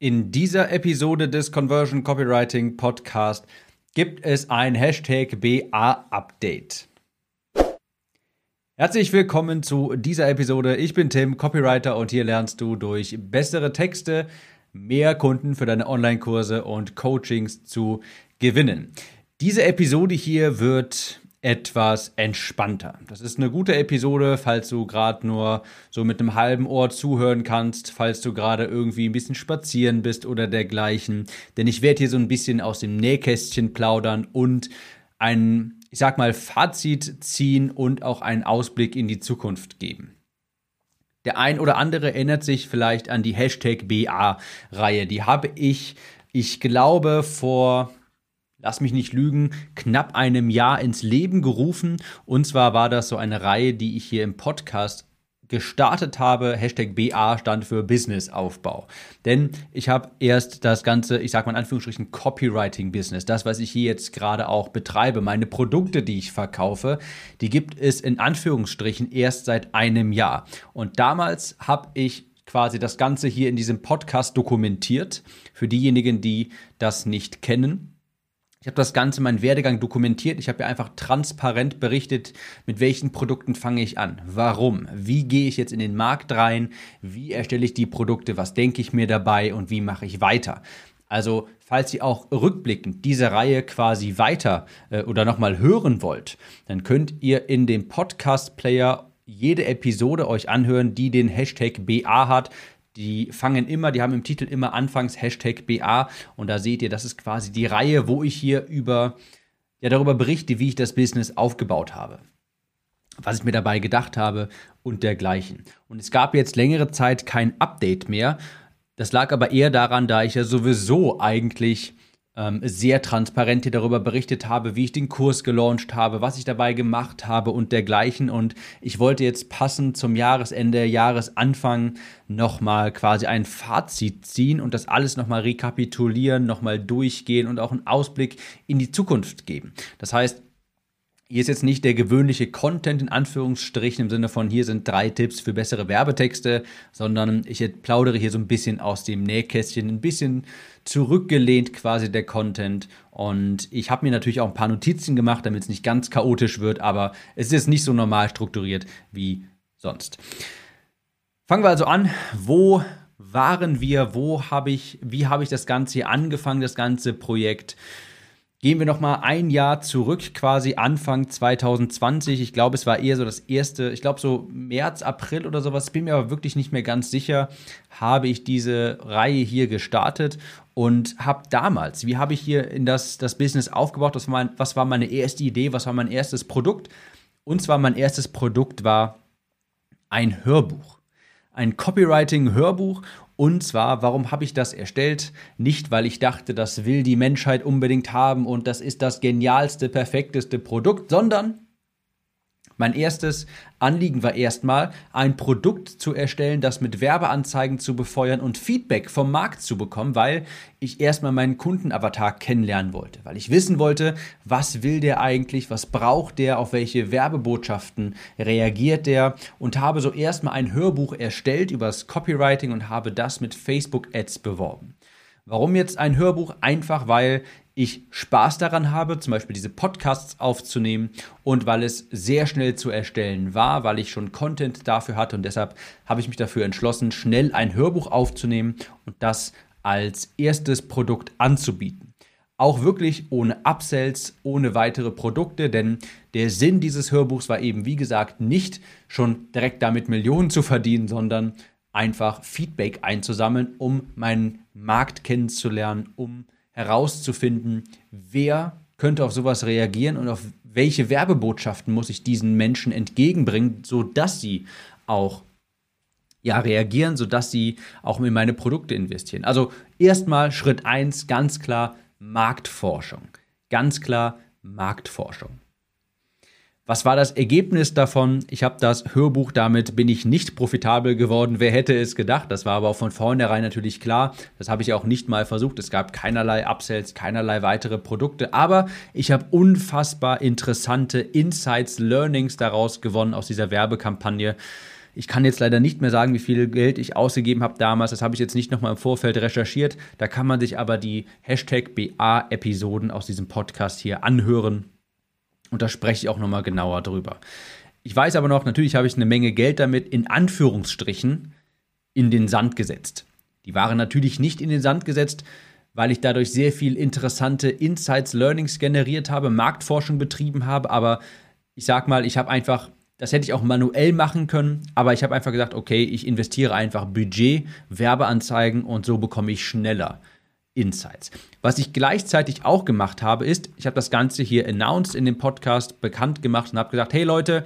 In dieser Episode des Conversion Copywriting Podcast gibt es ein Hashtag BA Update. Herzlich willkommen zu dieser Episode. Ich bin Tim, Copywriter und hier lernst du durch bessere Texte mehr Kunden für deine Online-Kurse und Coachings zu gewinnen. Diese Episode hier wird etwas entspannter. Das ist eine gute Episode, falls du gerade nur so mit einem halben Ohr zuhören kannst, falls du gerade irgendwie ein bisschen spazieren bist oder dergleichen. Denn ich werde hier so ein bisschen aus dem Nähkästchen plaudern und ein, ich sag mal, Fazit ziehen und auch einen Ausblick in die Zukunft geben. Der ein oder andere erinnert sich vielleicht an die Hashtag BA-Reihe. Die habe ich, ich glaube, vor lass mich nicht lügen, knapp einem Jahr ins Leben gerufen. Und zwar war das so eine Reihe, die ich hier im Podcast gestartet habe. Hashtag BA stand für Businessaufbau. Denn ich habe erst das ganze, ich sage mal in Anführungsstrichen, Copywriting-Business, das, was ich hier jetzt gerade auch betreibe, meine Produkte, die ich verkaufe, die gibt es in Anführungsstrichen erst seit einem Jahr. Und damals habe ich quasi das Ganze hier in diesem Podcast dokumentiert. Für diejenigen, die das nicht kennen. Ich habe das Ganze, meinen Werdegang dokumentiert. Ich habe ja einfach transparent berichtet, mit welchen Produkten fange ich an. Warum? Wie gehe ich jetzt in den Markt rein? Wie erstelle ich die Produkte? Was denke ich mir dabei? Und wie mache ich weiter? Also, falls ihr auch rückblickend diese Reihe quasi weiter äh, oder nochmal hören wollt, dann könnt ihr in dem Podcast-Player jede Episode euch anhören, die den Hashtag BA hat die fangen immer, die haben im Titel immer anfangs Hashtag BA und da seht ihr, das ist quasi die Reihe, wo ich hier über, ja, darüber berichte, wie ich das Business aufgebaut habe. Was ich mir dabei gedacht habe und dergleichen. Und es gab jetzt längere Zeit kein Update mehr. Das lag aber eher daran, da ich ja sowieso eigentlich ähm, sehr transparent hier darüber berichtet habe, wie ich den Kurs gelauncht habe, was ich dabei gemacht habe und dergleichen. Und ich wollte jetzt passend zum Jahresende, Jahresanfang nochmal quasi ein Fazit ziehen und das alles nochmal rekapitulieren, nochmal durchgehen und auch einen Ausblick in die Zukunft geben. Das heißt, hier ist jetzt nicht der gewöhnliche Content in Anführungsstrichen im Sinne von hier sind drei Tipps für bessere Werbetexte, sondern ich plaudere hier so ein bisschen aus dem Nähkästchen, ein bisschen zurückgelehnt quasi der Content. Und ich habe mir natürlich auch ein paar Notizen gemacht, damit es nicht ganz chaotisch wird, aber es ist nicht so normal strukturiert wie sonst. Fangen wir also an. Wo waren wir? Wo habe ich, wie habe ich das Ganze hier angefangen, das ganze Projekt? Gehen wir noch mal ein Jahr zurück, quasi Anfang 2020. Ich glaube, es war eher so das erste, ich glaube so März, April oder sowas, bin mir aber wirklich nicht mehr ganz sicher, habe ich diese Reihe hier gestartet und habe damals, wie habe ich hier in das, das Business aufgebaut, was mein, was war meine erste Idee, was war mein erstes Produkt? Und zwar mein erstes Produkt war ein Hörbuch. Ein Copywriting-Hörbuch und zwar, warum habe ich das erstellt? Nicht, weil ich dachte, das will die Menschheit unbedingt haben und das ist das genialste, perfekteste Produkt, sondern mein erstes Anliegen war erstmal, ein Produkt zu erstellen, das mit Werbeanzeigen zu befeuern und Feedback vom Markt zu bekommen, weil ich erstmal meinen Kundenavatar kennenlernen wollte, weil ich wissen wollte, was will der eigentlich, was braucht der, auf welche Werbebotschaften reagiert der und habe so erstmal ein Hörbuch erstellt über das Copywriting und habe das mit Facebook Ads beworben. Warum jetzt ein Hörbuch? Einfach weil ich Spaß daran habe, zum Beispiel diese Podcasts aufzunehmen und weil es sehr schnell zu erstellen war, weil ich schon Content dafür hatte und deshalb habe ich mich dafür entschlossen, schnell ein Hörbuch aufzunehmen und das als erstes Produkt anzubieten. Auch wirklich ohne Upsells, ohne weitere Produkte, denn der Sinn dieses Hörbuchs war eben, wie gesagt, nicht schon direkt damit Millionen zu verdienen, sondern einfach Feedback einzusammeln, um meinen Markt kennenzulernen, um herauszufinden, wer könnte auf sowas reagieren und auf welche Werbebotschaften muss ich diesen Menschen entgegenbringen, sodass sie auch ja, reagieren, sodass sie auch in meine Produkte investieren. Also erstmal Schritt 1, ganz klar Marktforschung. Ganz klar Marktforschung. Was war das Ergebnis davon? Ich habe das Hörbuch, damit bin ich nicht profitabel geworden. Wer hätte es gedacht? Das war aber auch von vornherein natürlich klar. Das habe ich auch nicht mal versucht. Es gab keinerlei Upsells, keinerlei weitere Produkte. Aber ich habe unfassbar interessante Insights, Learnings daraus gewonnen aus dieser Werbekampagne. Ich kann jetzt leider nicht mehr sagen, wie viel Geld ich ausgegeben habe damals. Das habe ich jetzt nicht nochmal im Vorfeld recherchiert. Da kann man sich aber die Hashtag BA-Episoden aus diesem Podcast hier anhören. Und da spreche ich auch nochmal genauer drüber. Ich weiß aber noch, natürlich habe ich eine Menge Geld damit in Anführungsstrichen in den Sand gesetzt. Die waren natürlich nicht in den Sand gesetzt, weil ich dadurch sehr viel interessante Insights, Learnings generiert habe, Marktforschung betrieben habe, aber ich sag mal, ich habe einfach, das hätte ich auch manuell machen können, aber ich habe einfach gesagt, okay, ich investiere einfach Budget, Werbeanzeigen und so bekomme ich schneller Insights. Was ich gleichzeitig auch gemacht habe, ist, ich habe das Ganze hier announced in dem Podcast bekannt gemacht und habe gesagt, hey Leute,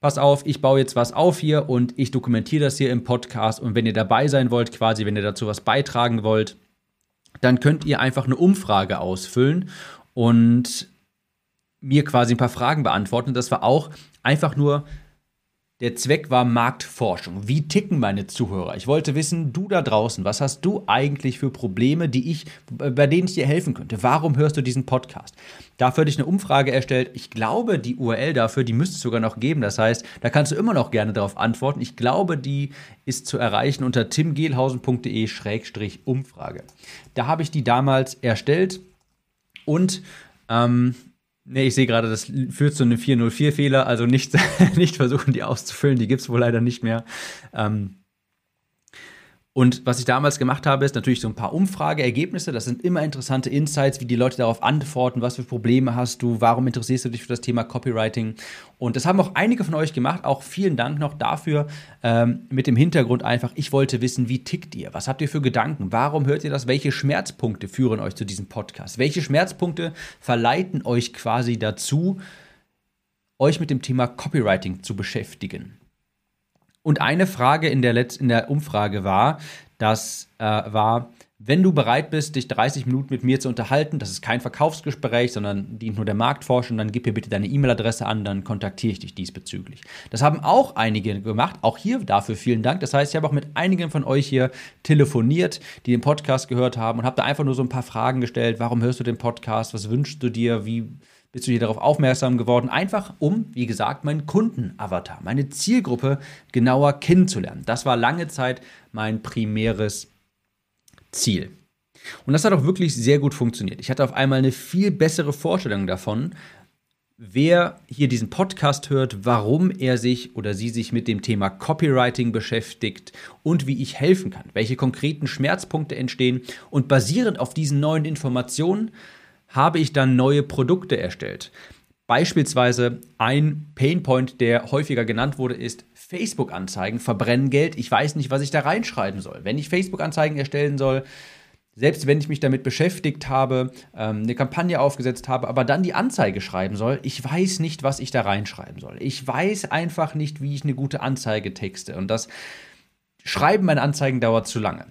pass auf, ich baue jetzt was auf hier und ich dokumentiere das hier im Podcast und wenn ihr dabei sein wollt, quasi, wenn ihr dazu was beitragen wollt, dann könnt ihr einfach eine Umfrage ausfüllen und mir quasi ein paar Fragen beantworten. Das war auch einfach nur der Zweck war Marktforschung. Wie ticken meine Zuhörer? Ich wollte wissen, du da draußen, was hast du eigentlich für Probleme, die ich, bei denen ich dir helfen könnte? Warum hörst du diesen Podcast? Dafür hatte ich eine Umfrage erstellt. Ich glaube, die URL dafür, die müsste es sogar noch geben. Das heißt, da kannst du immer noch gerne darauf antworten. Ich glaube, die ist zu erreichen unter timgehlhausen.de-umfrage. Da habe ich die damals erstellt und ähm, Nee, ich sehe gerade, das führt zu einem 404-Fehler, also nicht, nicht versuchen, die auszufüllen, die gibt es wohl leider nicht mehr. Ähm, und was ich damals gemacht habe, ist natürlich so ein paar Umfrageergebnisse. Das sind immer interessante Insights, wie die Leute darauf antworten, was für Probleme hast du, warum interessierst du dich für das Thema Copywriting. Und das haben auch einige von euch gemacht. Auch vielen Dank noch dafür. Ähm, mit dem Hintergrund einfach, ich wollte wissen, wie tickt ihr? Was habt ihr für Gedanken? Warum hört ihr das? Welche Schmerzpunkte führen euch zu diesem Podcast? Welche Schmerzpunkte verleiten euch quasi dazu, euch mit dem Thema Copywriting zu beschäftigen? Und eine Frage in der, Letz in der Umfrage war, das äh, war, wenn du bereit bist, dich 30 Minuten mit mir zu unterhalten, das ist kein Verkaufsgespräch, sondern dient nur der Marktforschung, dann gib mir bitte deine E-Mail-Adresse an, dann kontaktiere ich dich diesbezüglich. Das haben auch einige gemacht, auch hier dafür vielen Dank. Das heißt, ich habe auch mit einigen von euch hier telefoniert, die den Podcast gehört haben und habe da einfach nur so ein paar Fragen gestellt. Warum hörst du den Podcast? Was wünschst du dir? Wie bist du hier darauf aufmerksam geworden, einfach um, wie gesagt, meinen Kundenavatar, meine Zielgruppe genauer kennenzulernen. Das war lange Zeit mein primäres Ziel. Und das hat auch wirklich sehr gut funktioniert. Ich hatte auf einmal eine viel bessere Vorstellung davon, wer hier diesen Podcast hört, warum er sich oder sie sich mit dem Thema Copywriting beschäftigt und wie ich helfen kann, welche konkreten Schmerzpunkte entstehen. Und basierend auf diesen neuen Informationen habe ich dann neue Produkte erstellt. Beispielsweise ein Painpoint, der häufiger genannt wurde, ist Facebook-Anzeigen verbrennen Geld. Ich weiß nicht, was ich da reinschreiben soll. Wenn ich Facebook-Anzeigen erstellen soll, selbst wenn ich mich damit beschäftigt habe, ähm, eine Kampagne aufgesetzt habe, aber dann die Anzeige schreiben soll, ich weiß nicht, was ich da reinschreiben soll. Ich weiß einfach nicht, wie ich eine gute Anzeige texte. Und das Schreiben meiner Anzeigen dauert zu lange.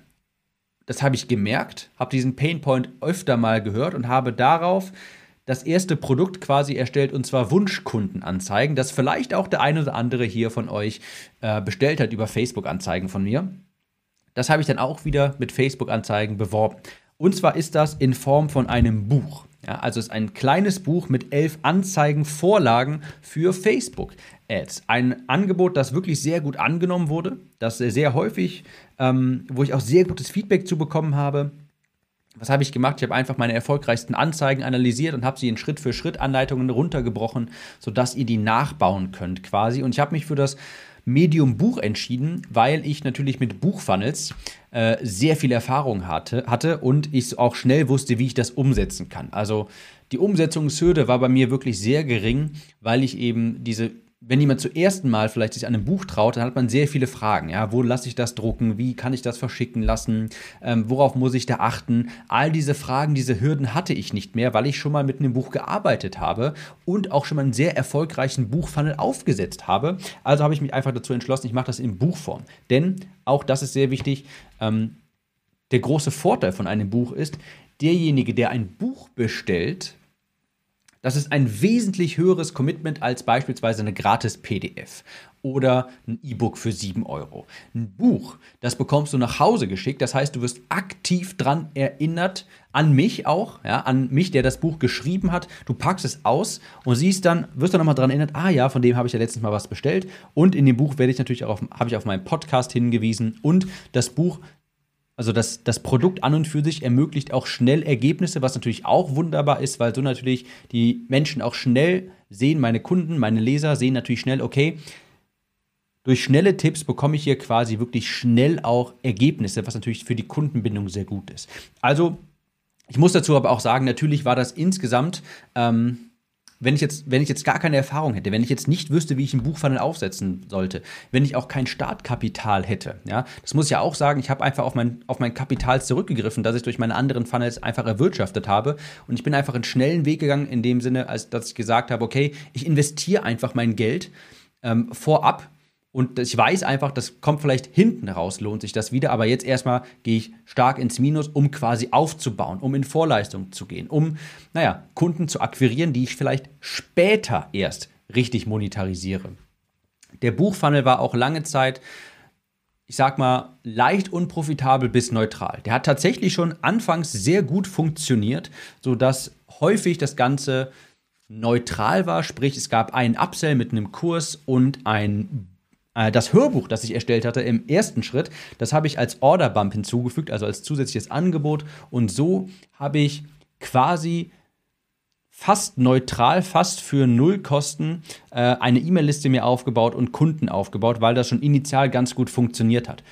Das habe ich gemerkt, habe diesen Painpoint öfter mal gehört und habe darauf das erste Produkt quasi erstellt und zwar Wunschkundenanzeigen, das vielleicht auch der eine oder andere hier von euch äh, bestellt hat über Facebook-Anzeigen von mir. Das habe ich dann auch wieder mit Facebook-Anzeigen beworben. Und zwar ist das in Form von einem Buch. Ja, also ist ein kleines Buch mit elf Anzeigenvorlagen für Facebook-Ads. Ein Angebot, das wirklich sehr gut angenommen wurde, das sehr häufig, ähm, wo ich auch sehr gutes Feedback zu bekommen habe. Was habe ich gemacht? Ich habe einfach meine erfolgreichsten Anzeigen analysiert und habe sie in Schritt für Schritt Anleitungen runtergebrochen, sodass ihr die nachbauen könnt quasi. Und ich habe mich für das Medium Buch entschieden, weil ich natürlich mit Buchfunnels äh, sehr viel Erfahrung hatte, hatte und ich auch schnell wusste, wie ich das umsetzen kann. Also die Umsetzungshürde war bei mir wirklich sehr gering, weil ich eben diese wenn jemand zum ersten Mal vielleicht sich an einem Buch traut, dann hat man sehr viele Fragen. Ja, wo lasse ich das drucken? Wie kann ich das verschicken lassen? Ähm, worauf muss ich da achten? All diese Fragen, diese Hürden hatte ich nicht mehr, weil ich schon mal mit einem Buch gearbeitet habe und auch schon mal einen sehr erfolgreichen Buchfunnel aufgesetzt habe. Also habe ich mich einfach dazu entschlossen, ich mache das in Buchform. Denn auch das ist sehr wichtig. Ähm, der große Vorteil von einem Buch ist, derjenige, der ein Buch bestellt, Das ist ein wesentlich höheres Commitment als beispielsweise eine gratis PDF oder ein E-Book für 7 Euro. Ein Buch, das bekommst du nach Hause geschickt. Das heißt, du wirst aktiv dran erinnert, an mich auch, ja, an mich, der das Buch geschrieben hat. Du packst es aus und siehst dann, wirst dann nochmal dran erinnert, ah ja, von dem habe ich ja letztens mal was bestellt. Und in dem Buch werde ich natürlich auch habe ich auf meinen Podcast hingewiesen und das Buch also das, das Produkt an und für sich ermöglicht auch schnell Ergebnisse, was natürlich auch wunderbar ist, weil so natürlich die Menschen auch schnell sehen, meine Kunden, meine Leser sehen natürlich schnell, okay, durch schnelle Tipps bekomme ich hier quasi wirklich schnell auch Ergebnisse, was natürlich für die Kundenbindung sehr gut ist. Also, ich muss dazu aber auch sagen, natürlich war das insgesamt, ähm, wenn ich, jetzt, wenn ich jetzt gar keine Erfahrung hätte, wenn ich jetzt nicht wüsste, wie ich einen Buchfunnel aufsetzen sollte, wenn ich auch kein Startkapital hätte, ja, das muss ich ja auch sagen, ich habe einfach auf mein, auf mein Kapital zurückgegriffen, das ich durch meine anderen Funnels einfach erwirtschaftet habe. Und ich bin einfach einen schnellen Weg gegangen in dem Sinne, als dass ich gesagt habe, okay, ich investiere einfach mein Geld ähm, vorab und ich weiß einfach, das kommt vielleicht hinten raus, lohnt sich das wieder. Aber jetzt erstmal gehe ich stark ins Minus, um quasi aufzubauen, um in Vorleistung zu gehen, um, naja, Kunden zu akquirieren, die ich vielleicht später erst richtig monetarisiere. Der Buchfunnel war auch lange Zeit, ich sag mal, leicht unprofitabel bis neutral. Der hat tatsächlich schon anfangs sehr gut funktioniert, sodass häufig das Ganze neutral war, sprich es gab einen Upsell mit einem Kurs und ein das Hörbuch, das ich erstellt hatte im ersten Schritt, das habe ich als Order Bump hinzugefügt, also als zusätzliches Angebot. Und so habe ich quasi fast neutral, fast für null Kosten äh, eine E-Mail-Liste mir aufgebaut und Kunden aufgebaut, weil das schon initial ganz gut funktioniert hat.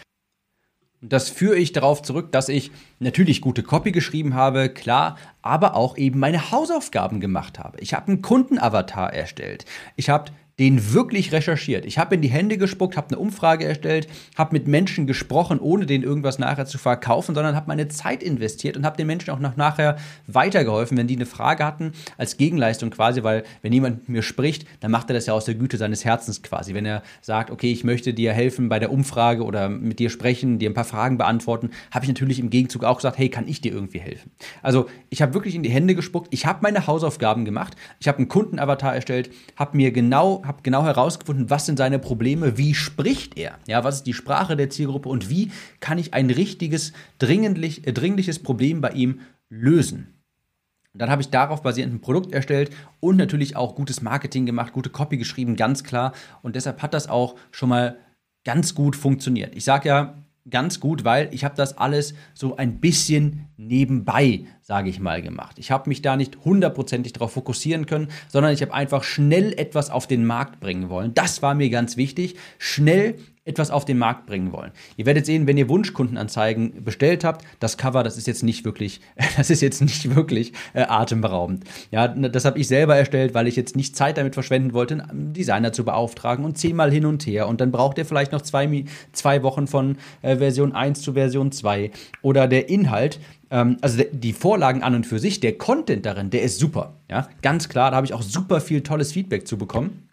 Das führe ich darauf zurück, dass ich natürlich gute Copy geschrieben habe, klar, aber auch eben meine Hausaufgaben gemacht habe. Ich habe einen Kundenavatar erstellt. Ich habe den wirklich recherchiert. Ich habe in die Hände gespuckt, habe eine Umfrage erstellt, habe mit Menschen gesprochen, ohne denen irgendwas nachher zu verkaufen, sondern habe meine Zeit investiert und habe den Menschen auch noch nachher weitergeholfen, wenn die eine Frage hatten, als Gegenleistung quasi, weil wenn jemand mit mir spricht, dann macht er das ja aus der Güte seines Herzens quasi. Wenn er sagt, okay, ich möchte dir helfen bei der Umfrage oder mit dir sprechen, dir ein paar Fragen beantworten, habe ich natürlich im Gegenzug auch gesagt, hey, kann ich dir irgendwie helfen? Also ich habe wirklich in die Hände gespuckt, ich habe meine Hausaufgaben gemacht, ich habe einen Kundenavatar erstellt, habe mir genau habe genau herausgefunden, was sind seine Probleme, wie spricht er, ja, was ist die Sprache der Zielgruppe und wie kann ich ein richtiges, dringlich, äh, dringliches Problem bei ihm lösen. Dann habe ich darauf basierend ein Produkt erstellt und natürlich auch gutes Marketing gemacht, gute Copy geschrieben, ganz klar. Und deshalb hat das auch schon mal ganz gut funktioniert. Ich sage ja, ganz gut, weil ich habe das alles so ein bisschen nebenbei, sage ich mal, gemacht. Ich habe mich da nicht hundertprozentig darauf fokussieren können, sondern ich habe einfach schnell etwas auf den Markt bringen wollen. Das war mir ganz wichtig. Schnell etwas auf den Markt bringen wollen. Ihr werdet sehen, wenn ihr Wunschkundenanzeigen bestellt habt, das Cover, das ist jetzt nicht wirklich, das ist jetzt nicht wirklich äh, atemberaubend. Ja, das habe ich selber erstellt, weil ich jetzt nicht Zeit damit verschwenden wollte, einen Designer zu beauftragen und zehnmal hin und her. Und dann braucht ihr vielleicht noch zwei, zwei Wochen von äh, Version 1 zu Version 2. Oder der Inhalt, ähm, also die Vorlagen an und für sich, der Content darin, der ist super. Ja, ganz klar, da habe ich auch super viel tolles Feedback zu bekommen.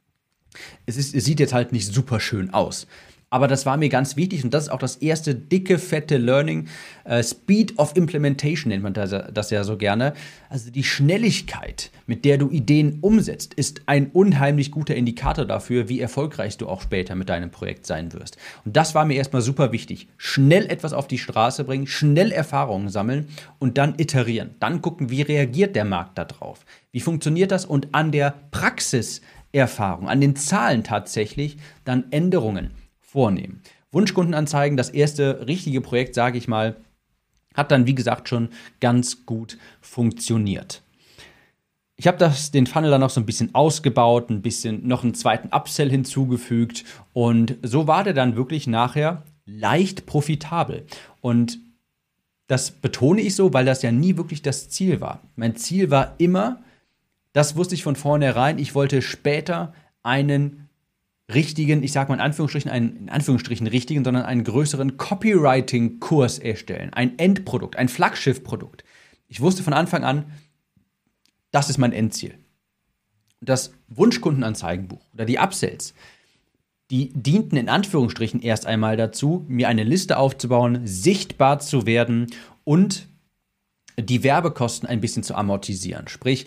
Es, ist, es sieht jetzt halt nicht super schön aus. Aber das war mir ganz wichtig und das ist auch das erste dicke, fette Learning. Äh, Speed of Implementation nennt man das, das, ja so gerne. Also die Schnelligkeit, mit der du Ideen umsetzt, ist ein unheimlich guter Indikator dafür, wie erfolgreich du auch später mit deinem Projekt sein wirst. Und das war mir erstmal super wichtig. Schnell etwas auf die Straße bringen, schnell Erfahrungen sammeln und dann iterieren. Dann gucken, wie reagiert der Markt darauf. Wie funktioniert das? Und an der Praxiserfahrung, an den Zahlen tatsächlich, dann Änderungen vornehmen. Wunschkundenanzeigen, das erste richtige Projekt, sage ich mal, hat dann, wie gesagt, schon ganz gut funktioniert. Ich habe den Funnel dann noch so ein bisschen ausgebaut, ein bisschen noch einen zweiten Upsell hinzugefügt und so war der dann wirklich nachher leicht profitabel. Und das betone ich so, weil das ja nie wirklich das Ziel war. Mein Ziel war immer, das wusste ich von vornherein, ich wollte später einen richtigen, ich sage mal in Anführungsstrichen, einen, in Anführungsstrichen richtigen, sondern einen größeren Copywriting-Kurs erstellen. Ein Endprodukt, ein Flaggschiff-Produkt. Ich wusste von Anfang an, das ist mein Endziel. Das Wunschkundenanzeigenbuch oder die Upsells, die dienten in Anführungsstrichen erst einmal dazu, mir eine Liste aufzubauen, sichtbar zu werden und die Werbekosten ein bisschen zu amortisieren. Sprich,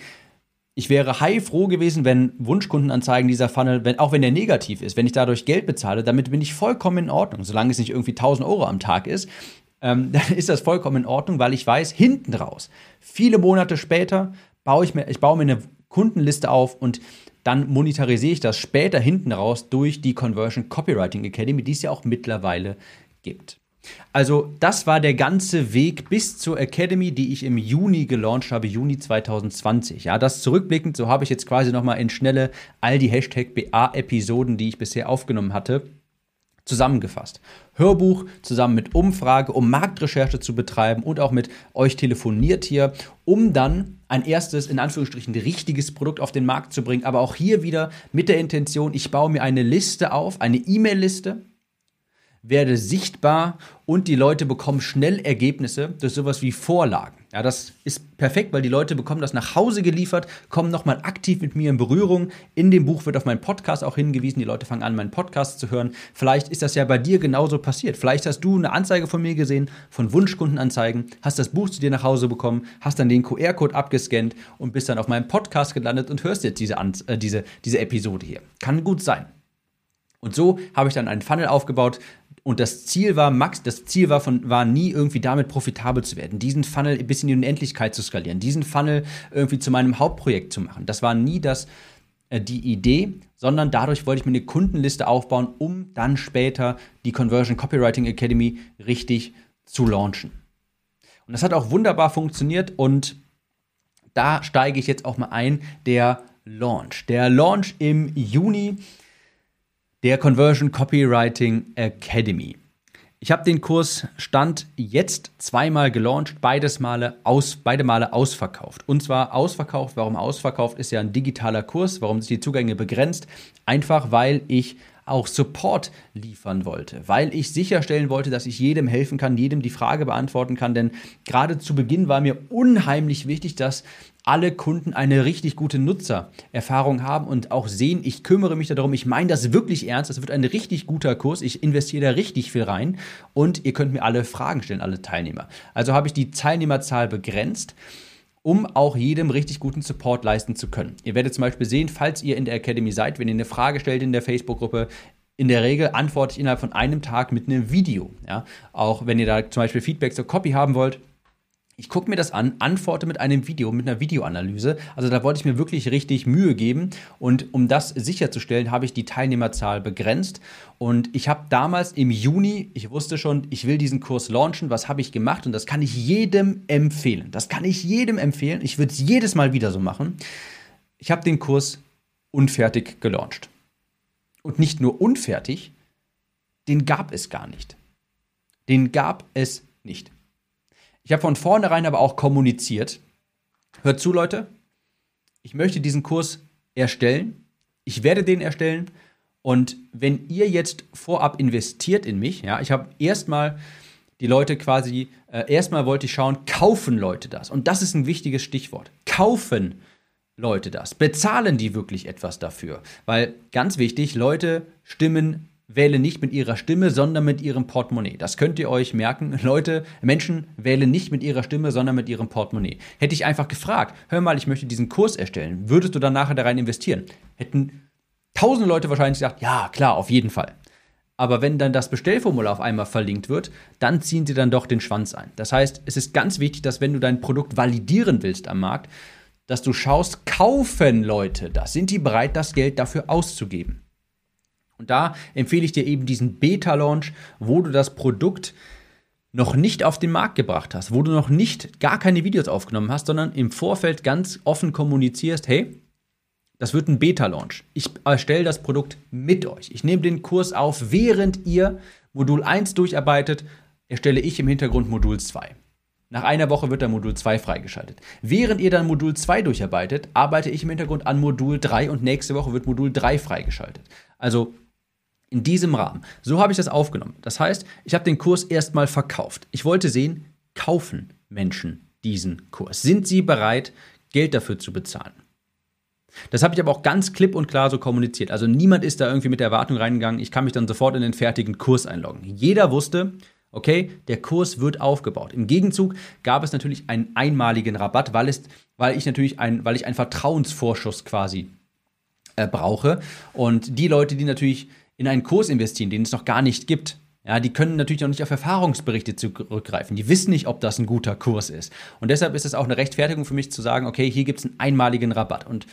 ich wäre heilfroh gewesen, wenn Wunschkundenanzeigen dieser Funnel, wenn, auch wenn der negativ ist, wenn ich dadurch Geld bezahle, damit bin ich vollkommen in Ordnung. Solange es nicht irgendwie 1000 Euro am Tag ist, ähm, dann ist das vollkommen in Ordnung, weil ich weiß, hinten raus, viele Monate später, baue ich mir, ich baue mir eine Kundenliste auf und dann monetarisiere ich das später hinten raus durch die Conversion Copywriting Academy, die es ja auch mittlerweile gibt. Also das war der ganze Weg bis zur Academy, die ich im Juni gelauncht habe, Juni 2020. Ja, das zurückblickend, so habe ich jetzt quasi nochmal in Schnelle all die Hashtag BA-Episoden, die ich bisher aufgenommen hatte, zusammengefasst. Hörbuch zusammen mit Umfrage, um Marktrecherche zu betreiben und auch mit euch telefoniert hier, um dann ein erstes, in Anführungsstrichen, richtiges Produkt auf den Markt zu bringen. Aber auch hier wieder mit der Intention, ich baue mir eine Liste auf, eine E-Mail-Liste, werde sichtbar und die Leute bekommen schnell Ergebnisse durch sowas wie Vorlagen. Ja, das ist perfekt, weil die Leute bekommen das nach Hause geliefert, kommen nochmal aktiv mit mir in Berührung. In dem Buch wird auf meinen Podcast auch hingewiesen. Die Leute fangen an, meinen Podcast zu hören. Vielleicht ist das ja bei dir genauso passiert. Vielleicht hast du eine Anzeige von mir gesehen, von Wunschkundenanzeigen, hast das Buch zu dir nach Hause bekommen, hast dann den QR-Code abgescannt und bist dann auf meinem Podcast gelandet und hörst jetzt diese, äh, diese, diese Episode hier. Kann gut sein. Und so habe ich dann einen Funnel aufgebaut, und das Ziel war, Max, das Ziel war, von, war nie irgendwie damit profitabel zu werden, diesen Funnel bis in die Unendlichkeit zu skalieren, diesen Funnel irgendwie zu meinem Hauptprojekt zu machen. Das war nie das, äh, die Idee, sondern dadurch wollte ich mir eine Kundenliste aufbauen, um dann später die Conversion Copywriting Academy richtig zu launchen. Und das hat auch wunderbar funktioniert und da steige ich jetzt auch mal ein, der Launch. Der Launch im Juni der Conversion Copywriting Academy. Ich habe den Kurs Stand jetzt zweimal gelauncht, beides Male aus, beide Male ausverkauft. Und zwar ausverkauft, warum ausverkauft, ist ja ein digitaler Kurs, warum sich die Zugänge begrenzt. Einfach weil ich auch Support liefern wollte, weil ich sicherstellen wollte, dass ich jedem helfen kann, jedem die Frage beantworten kann. Denn gerade zu Beginn war mir unheimlich wichtig, dass alle Kunden eine richtig gute Nutzererfahrung haben und auch sehen, ich kümmere mich darum, ich meine das wirklich ernst, das wird ein richtig guter Kurs, ich investiere da richtig viel rein. Und ihr könnt mir alle Fragen stellen, alle Teilnehmer. Also habe ich die Teilnehmerzahl begrenzt um auch jedem richtig guten Support leisten zu können. Ihr werdet zum Beispiel sehen, falls ihr in der Academy seid, wenn ihr eine Frage stellt in der Facebook-Gruppe, in der Regel antworte ich innerhalb von einem Tag mit einem Video. Ja? Auch wenn ihr da zum Beispiel Feedback zur Copy haben wollt, ich gucke mir das an, antworte mit einem Video, mit einer Videoanalyse. Also da wollte ich mir wirklich richtig Mühe geben. Und um das sicherzustellen, habe ich die Teilnehmerzahl begrenzt. Und ich habe damals im Juni, ich wusste schon, ich will diesen Kurs launchen. Was habe ich gemacht? Und das kann ich jedem empfehlen. Das kann ich jedem empfehlen. Ich würde es jedes Mal wieder so machen. Ich habe den Kurs unfertig gelauncht. Und nicht nur unfertig, den gab es gar nicht. Den gab es nicht. Ich habe von vornherein aber auch kommuniziert. Hört zu, Leute. Ich möchte diesen Kurs erstellen. Ich werde den erstellen. Und wenn ihr jetzt vorab investiert in mich, ja, ich habe erstmal die Leute quasi, äh, erstmal wollte ich schauen, kaufen Leute das? Und das ist ein wichtiges Stichwort. Kaufen Leute das? Bezahlen die wirklich etwas dafür? Weil ganz wichtig, Leute stimmen wählen nicht mit ihrer Stimme, sondern mit ihrem Portemonnaie. Das könnt ihr euch merken. Leute, Menschen wählen nicht mit ihrer Stimme, sondern mit ihrem Portemonnaie. Hätte ich einfach gefragt, hör mal, ich möchte diesen Kurs erstellen, würdest du dann nachher da rein investieren? Hätten tausende Leute wahrscheinlich gesagt, ja, klar, auf jeden Fall. Aber wenn dann das Bestellformular auf einmal verlinkt wird, dann ziehen sie dann doch den Schwanz ein. Das heißt, es ist ganz wichtig, dass wenn du dein Produkt validieren willst am Markt, dass du schaust, kaufen Leute das? Sind die bereit, das Geld dafür auszugeben? Und da empfehle ich dir eben diesen Beta-Launch, wo du das Produkt noch nicht auf den Markt gebracht hast, wo du noch nicht gar keine Videos aufgenommen hast, sondern im Vorfeld ganz offen kommunizierst, hey, das wird ein Beta-Launch. Ich erstelle das Produkt mit euch. Ich nehme den Kurs auf, während ihr Modul 1 durcharbeitet, erstelle ich im Hintergrund Modul 2. Nach einer Woche wird dann Modul 2 freigeschaltet. Während ihr dann Modul 2 durcharbeitet, arbeite ich im Hintergrund an Modul 3 und nächste Woche wird Modul 3 freigeschaltet. Also in diesem Rahmen. So habe ich das aufgenommen. Das heißt, ich habe den Kurs erstmal verkauft. Ich wollte sehen, kaufen Menschen diesen Kurs? Sind sie bereit, Geld dafür zu bezahlen? Das habe ich aber auch ganz klipp und klar so kommuniziert. Also niemand ist da irgendwie mit der Erwartung reingegangen, ich kann mich dann sofort in den fertigen Kurs einloggen. Jeder wusste, Okay, der Kurs wird aufgebaut. Im Gegenzug gab es natürlich einen einmaligen Rabatt, weil, es, weil ich natürlich ein, weil ich einen Vertrauensvorschuss quasi äh, brauche. Und die Leute, die natürlich in einen Kurs investieren, den es noch gar nicht gibt, ja, die können natürlich auch nicht auf Erfahrungsberichte zurückgreifen. Die wissen nicht, ob das ein guter Kurs ist. Und deshalb ist es auch eine Rechtfertigung für mich zu sagen, okay, hier gibt es einen einmaligen Rabatt. Und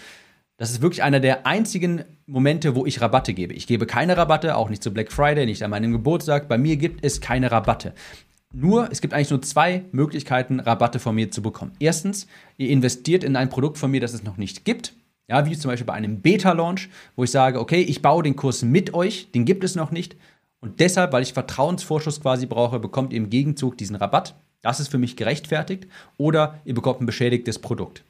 das ist wirklich einer der einzigen Momente, wo ich Rabatte gebe. Ich gebe keine Rabatte, auch nicht zu Black Friday, nicht an meinem Geburtstag. Bei mir gibt es keine Rabatte. Nur, es gibt eigentlich nur zwei Möglichkeiten, Rabatte von mir zu bekommen. Erstens, ihr investiert in ein Produkt von mir, das es noch nicht gibt. Ja, wie zum Beispiel bei einem Beta-Launch, wo ich sage, okay, ich baue den Kurs mit euch, den gibt es noch nicht. Und deshalb, weil ich Vertrauensvorschuss quasi brauche, bekommt ihr im Gegenzug diesen Rabatt. Das ist für mich gerechtfertigt. Oder ihr bekommt ein beschädigtes Produkt.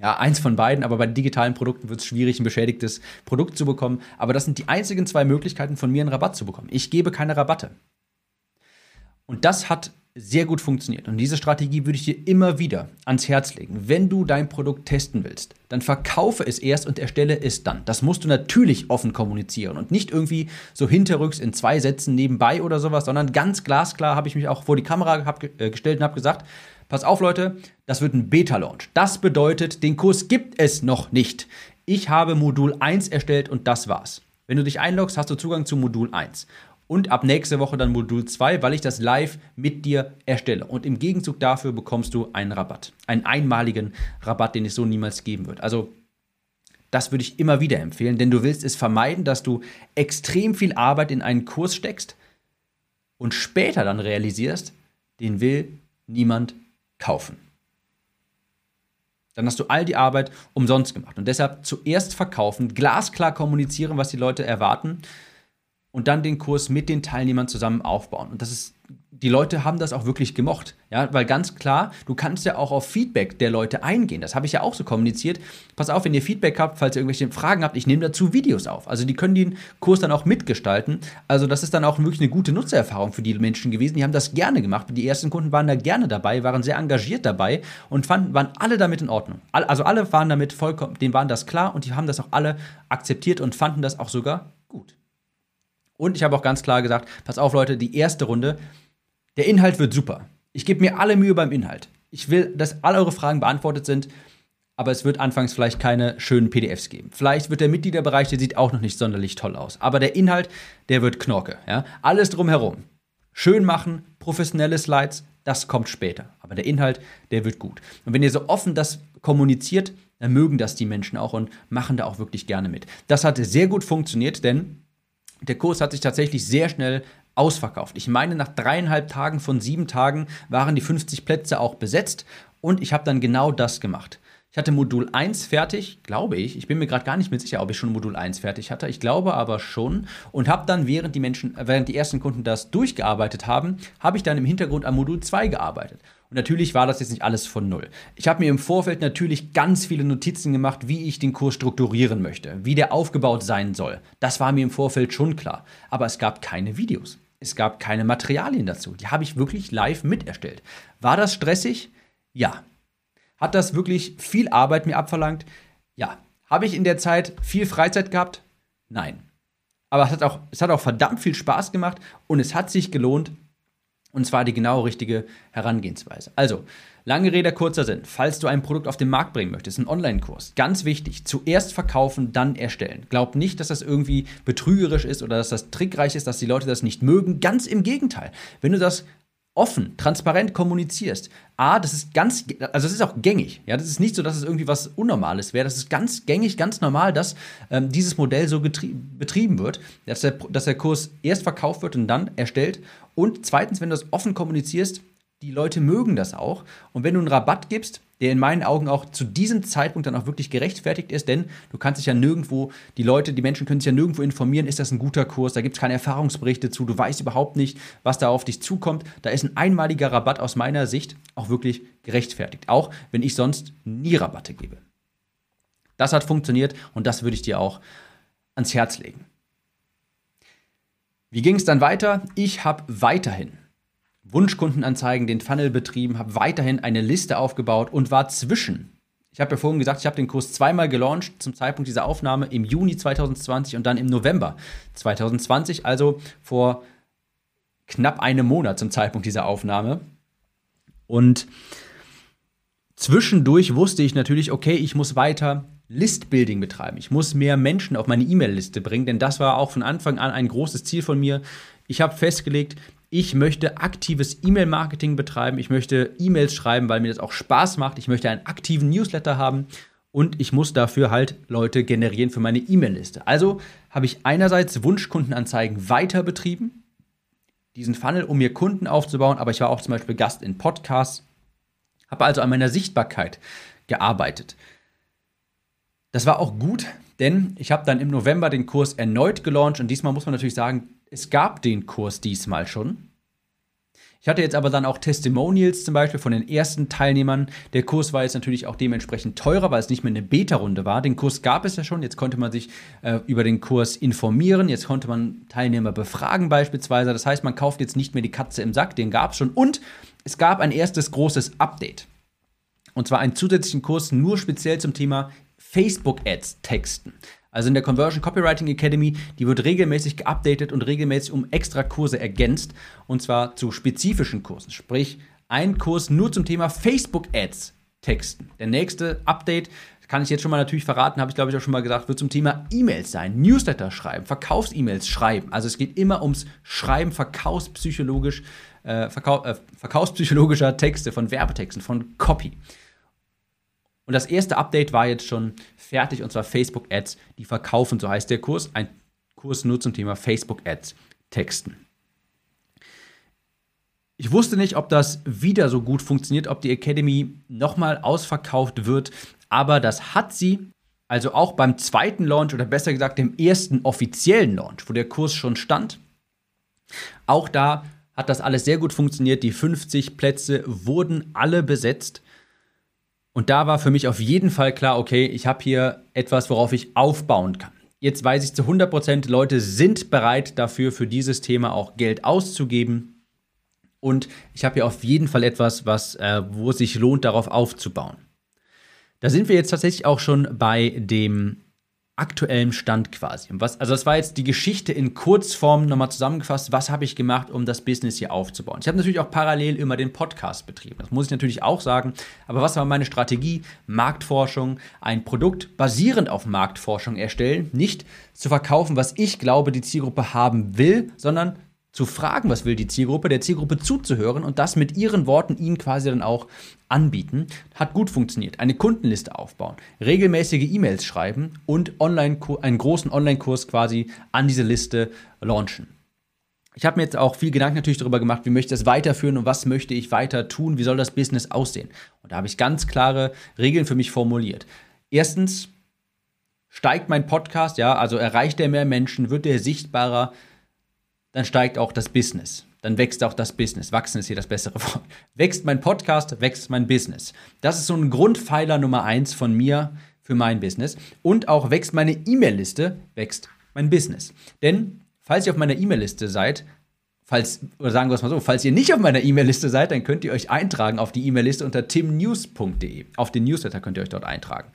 Ja, eins von beiden, aber bei digitalen Produkten wird es schwierig, ein beschädigtes Produkt zu bekommen. Aber das sind die einzigen zwei Möglichkeiten, von mir einen Rabatt zu bekommen. Ich gebe keine Rabatte. Und das hat sehr gut funktioniert. Und diese Strategie würde ich dir immer wieder ans Herz legen. Wenn du dein Produkt testen willst, dann verkaufe es erst und erstelle es dann. Das musst du natürlich offen kommunizieren und nicht irgendwie so hinterrücks in zwei Sätzen nebenbei oder sowas, sondern ganz glasklar habe ich mich auch vor die Kamera hab, äh, gestellt und habe gesagt, pass auf Leute, das wird ein Beta-Launch. Das bedeutet, den Kurs gibt es noch nicht. Ich habe Modul 1 erstellt und das war's. Wenn du dich einloggst, hast du Zugang zu Modul 1 und ab nächste Woche dann Modul 2, weil ich das live mit dir erstelle. Und im Gegenzug dafür bekommst du einen Rabatt. Einen einmaligen Rabatt, den es so niemals geben wird. Also das würde ich immer wieder empfehlen, denn du willst es vermeiden, dass du extrem viel Arbeit in einen Kurs steckst und später dann realisierst, den will niemand kaufen. Dann hast du all die Arbeit umsonst gemacht. Und deshalb zuerst verkaufen, glasklar kommunizieren, was die Leute erwarten und dann den Kurs mit den Teilnehmern zusammen aufbauen. Und das ist, die Leute haben das auch wirklich gemocht. Ja, weil ganz klar, du kannst ja auch auf Feedback der Leute eingehen. Das habe ich ja auch so kommuniziert. Pass auf, wenn ihr Feedback habt, falls ihr irgendwelche Fragen habt, ich nehme dazu Videos auf. Also die können den Kurs dann auch mitgestalten. Also das ist dann auch wirklich eine gute Nutzererfahrung für die Menschen gewesen. Die haben das gerne gemacht. Die ersten Kunden waren da gerne dabei, waren sehr engagiert dabei und fanden, waren alle damit in Ordnung. Also alle waren damit vollkommen, denen waren das klar und die haben das auch alle akzeptiert und fanden das auch sogar gut. Und ich habe auch ganz klar gesagt, pass auf Leute, die erste Runde, der Inhalt wird super. Ich gebe mir alle Mühe beim Inhalt. Ich will, dass alle eure Fragen beantwortet sind, aber es wird anfangs vielleicht keine schönen PDFs geben. Vielleicht wird der Mitgliederbereich, der sieht auch noch nicht sonderlich toll aus. Aber der Inhalt, der wird Knorke. Ja? Alles drumherum. Schön machen, professionelle Slides, das kommt später. Aber der Inhalt, der wird gut. Und wenn ihr so offen das kommuniziert, dann mögen das die Menschen auch und machen da auch wirklich gerne mit. Das hat sehr gut funktioniert, denn der Kurs hat sich tatsächlich sehr schnell ausverkauft. Ich meine, nach dreieinhalb Tagen von sieben Tagen waren die 50 Plätze auch besetzt und ich habe dann genau das gemacht. Ich hatte Modul 1 fertig, glaube ich. Ich bin mir gerade gar nicht mehr sicher, ob ich schon Modul 1 fertig hatte. Ich glaube aber schon. Und habe dann, während die Menschen, während die ersten Kunden das durchgearbeitet haben, habe ich dann im Hintergrund am Modul 2 gearbeitet. Und natürlich war das jetzt nicht alles von null. Ich habe mir im Vorfeld natürlich ganz viele Notizen gemacht, wie ich den Kurs strukturieren möchte, wie der aufgebaut sein soll. Das war mir im Vorfeld schon klar. Aber es gab keine Videos. Es gab keine Materialien dazu. Die habe ich wirklich live miterstellt. War das stressig? Ja. Hat das wirklich viel Arbeit mir abverlangt? Ja. Habe ich in der Zeit viel Freizeit gehabt? Nein. Aber es hat, auch, es hat auch verdammt viel Spaß gemacht und es hat sich gelohnt. Und zwar die genau richtige Herangehensweise. Also, lange Rede, kurzer Sinn. Falls du ein Produkt auf den Markt bringen möchtest, einen Online-Kurs, ganz wichtig, zuerst verkaufen, dann erstellen. Glaub nicht, dass das irgendwie betrügerisch ist oder dass das trickreich ist, dass die Leute das nicht mögen. Ganz im Gegenteil. Wenn du das offen, transparent kommunizierst. A, das ist ganz, also es ist auch gängig. Ja, das ist nicht so, dass es irgendwie was Unnormales wäre. Das ist ganz gängig, ganz normal, dass ähm, dieses Modell so betrieben wird, dass der, dass der Kurs erst verkauft wird und dann erstellt. Und zweitens, wenn du das offen kommunizierst, die Leute mögen das auch. Und wenn du einen Rabatt gibst, der in meinen Augen auch zu diesem Zeitpunkt dann auch wirklich gerechtfertigt ist, denn du kannst dich ja nirgendwo, die Leute, die Menschen können sich ja nirgendwo informieren, ist das ein guter Kurs, da gibt es keine Erfahrungsberichte zu, du weißt überhaupt nicht, was da auf dich zukommt. Da ist ein einmaliger Rabatt aus meiner Sicht auch wirklich gerechtfertigt, auch wenn ich sonst nie Rabatte gebe. Das hat funktioniert und das würde ich dir auch ans Herz legen. Wie ging es dann weiter? Ich habe weiterhin Wunschkundenanzeigen, den Funnel betrieben, habe weiterhin eine Liste aufgebaut und war zwischen. Ich habe ja vorhin gesagt, ich habe den Kurs zweimal gelauncht zum Zeitpunkt dieser Aufnahme im Juni 2020 und dann im November 2020, also vor knapp einem Monat zum Zeitpunkt dieser Aufnahme. Und zwischendurch wusste ich natürlich, okay, ich muss weiter Listbuilding betreiben. Ich muss mehr Menschen auf meine E-Mail-Liste bringen, denn das war auch von Anfang an ein großes Ziel von mir. Ich habe festgelegt, ich möchte aktives E-Mail-Marketing betreiben. Ich möchte E-Mails schreiben, weil mir das auch Spaß macht. Ich möchte einen aktiven Newsletter haben und ich muss dafür halt Leute generieren für meine E-Mail-Liste. Also habe ich einerseits Wunschkundenanzeigen weiter betrieben, diesen Funnel, um mir Kunden aufzubauen, aber ich war auch zum Beispiel Gast in Podcasts, habe also an meiner Sichtbarkeit gearbeitet. Das war auch gut, denn ich habe dann im November den Kurs erneut gelauncht und diesmal muss man natürlich sagen, es gab den Kurs diesmal schon. Ich hatte jetzt aber dann auch Testimonials zum Beispiel von den ersten Teilnehmern. Der Kurs war jetzt natürlich auch dementsprechend teurer, weil es nicht mehr eine Beta-Runde war. Den Kurs gab es ja schon. Jetzt konnte man sich äh, über den Kurs informieren. Jetzt konnte man Teilnehmer befragen beispielsweise. Das heißt, man kauft jetzt nicht mehr die Katze im Sack. Den gab es schon. Und es gab ein erstes großes Update. Und zwar einen zusätzlichen Kurs nur speziell zum Thema Facebook-Ads texten. Also in der Conversion Copywriting Academy, die wird regelmäßig geupdatet und regelmäßig um extra Kurse ergänzt. Und zwar zu spezifischen Kursen. Sprich, ein Kurs nur zum Thema Facebook Ads texten. Der nächste Update, kann ich jetzt schon mal natürlich verraten, habe ich glaube ich auch schon mal gesagt, wird zum Thema E-Mails sein. Newsletter schreiben, Verkaufs-E-Mails schreiben. Also es geht immer ums Schreiben verkaufspsychologisch, äh, Verkau äh, verkaufspsychologischer Texte, von Werbetexten, von Copy. Und das erste Update war jetzt schon fertig und zwar Facebook Ads, die verkaufen, so heißt der Kurs. Ein Kurs nur zum Thema Facebook Ads texten. Ich wusste nicht, ob das wieder so gut funktioniert, ob die Academy nochmal ausverkauft wird, aber das hat sie. Also auch beim zweiten Launch oder besser gesagt dem ersten offiziellen Launch, wo der Kurs schon stand. Auch da hat das alles sehr gut funktioniert. Die 50 Plätze wurden alle besetzt. Und da war für mich auf jeden Fall klar, okay, ich habe hier etwas, worauf ich aufbauen kann. Jetzt weiß ich zu 100 Prozent, Leute sind bereit dafür, für dieses Thema auch Geld auszugeben. Und ich habe hier auf jeden Fall etwas, was, äh, wo es sich lohnt, darauf aufzubauen. Da sind wir jetzt tatsächlich auch schon bei dem aktuellem Stand quasi. Was, also das war jetzt die Geschichte in Kurzform nochmal zusammengefasst. Was habe ich gemacht, um das Business hier aufzubauen? Ich habe natürlich auch parallel immer den Podcast betrieben. Das muss ich natürlich auch sagen. Aber was war meine Strategie? Marktforschung, ein Produkt basierend auf Marktforschung erstellen. Nicht zu verkaufen, was ich glaube, die Zielgruppe haben will, sondern zu fragen, was will die Zielgruppe, der Zielgruppe zuzuhören und das mit ihren Worten ihnen quasi dann auch anbieten. Hat gut funktioniert. Eine Kundenliste aufbauen, regelmäßige E-Mails schreiben und online einen großen Online-Kurs quasi an diese Liste launchen. Ich habe mir jetzt auch viel Gedanken natürlich darüber gemacht, wie möchte ich das weiterführen und was möchte ich weiter tun, wie soll das Business aussehen. Und da habe ich ganz klare Regeln für mich formuliert. Erstens, steigt mein Podcast, ja, also erreicht er mehr Menschen, wird er sichtbarer, dann steigt auch das Business. Dann wächst auch das Business. Wachsen ist hier das bessere Wort. Wächst mein Podcast, wächst mein Business. Das ist so ein Grundpfeiler Nummer eins von mir für mein Business. Und auch wächst meine E-Mail-Liste, wächst mein Business. Denn falls ihr auf meiner E-Mail-Liste seid, falls, oder sagen wir es mal so, falls ihr nicht auf meiner E-Mail-Liste seid, dann könnt ihr euch eintragen auf die E-Mail-Liste unter timnews.de. Auf den Newsletter könnt ihr euch dort eintragen.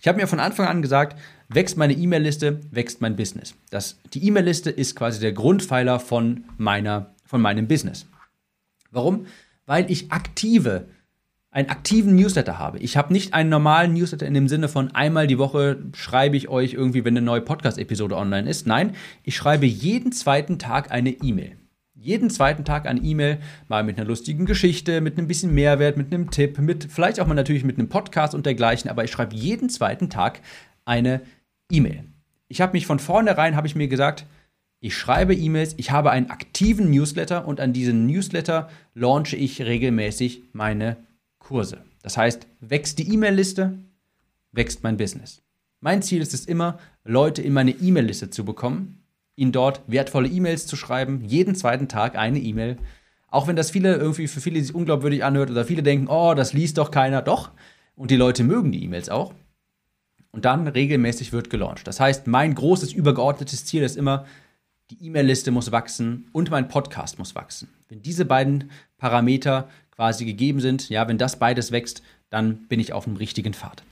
Ich habe mir von Anfang an gesagt, wächst meine E-Mail-Liste, wächst mein Business. Das, die E-Mail-Liste ist quasi der Grundpfeiler von, meiner, von meinem Business. Warum? Weil ich aktive, einen aktiven Newsletter habe. Ich habe nicht einen normalen Newsletter in dem Sinne von einmal die Woche schreibe ich euch irgendwie, wenn eine neue Podcast-Episode online ist. Nein, ich schreibe jeden zweiten Tag eine E-Mail jeden zweiten Tag eine E-Mail, mal mit einer lustigen Geschichte, mit einem bisschen Mehrwert, mit einem Tipp, mit vielleicht auch mal natürlich mit einem Podcast und dergleichen, aber ich schreibe jeden zweiten Tag eine E-Mail. Ich habe mich von vornherein, habe ich mir gesagt, ich schreibe E-Mails, ich habe einen aktiven Newsletter und an diesem Newsletter launche ich regelmäßig meine Kurse. Das heißt, wächst die E-Mail-Liste, wächst mein Business. Mein Ziel ist es immer, Leute in meine E-Mail-Liste zu bekommen, ihnen dort wertvolle E-Mails zu schreiben, jeden zweiten Tag eine E-Mail. Auch wenn das viele irgendwie für viele sich unglaubwürdig anhört oder viele denken, oh, das liest doch keiner, doch. Und die Leute mögen die E-Mails auch. Und dann regelmäßig wird gelauncht. Das heißt, mein großes übergeordnetes Ziel ist immer, die E-Mail-Liste muss wachsen und mein Podcast muss wachsen. Wenn diese beiden Parameter quasi gegeben sind, ja, wenn das beides wächst, dann bin ich auf dem richtigen Pfad.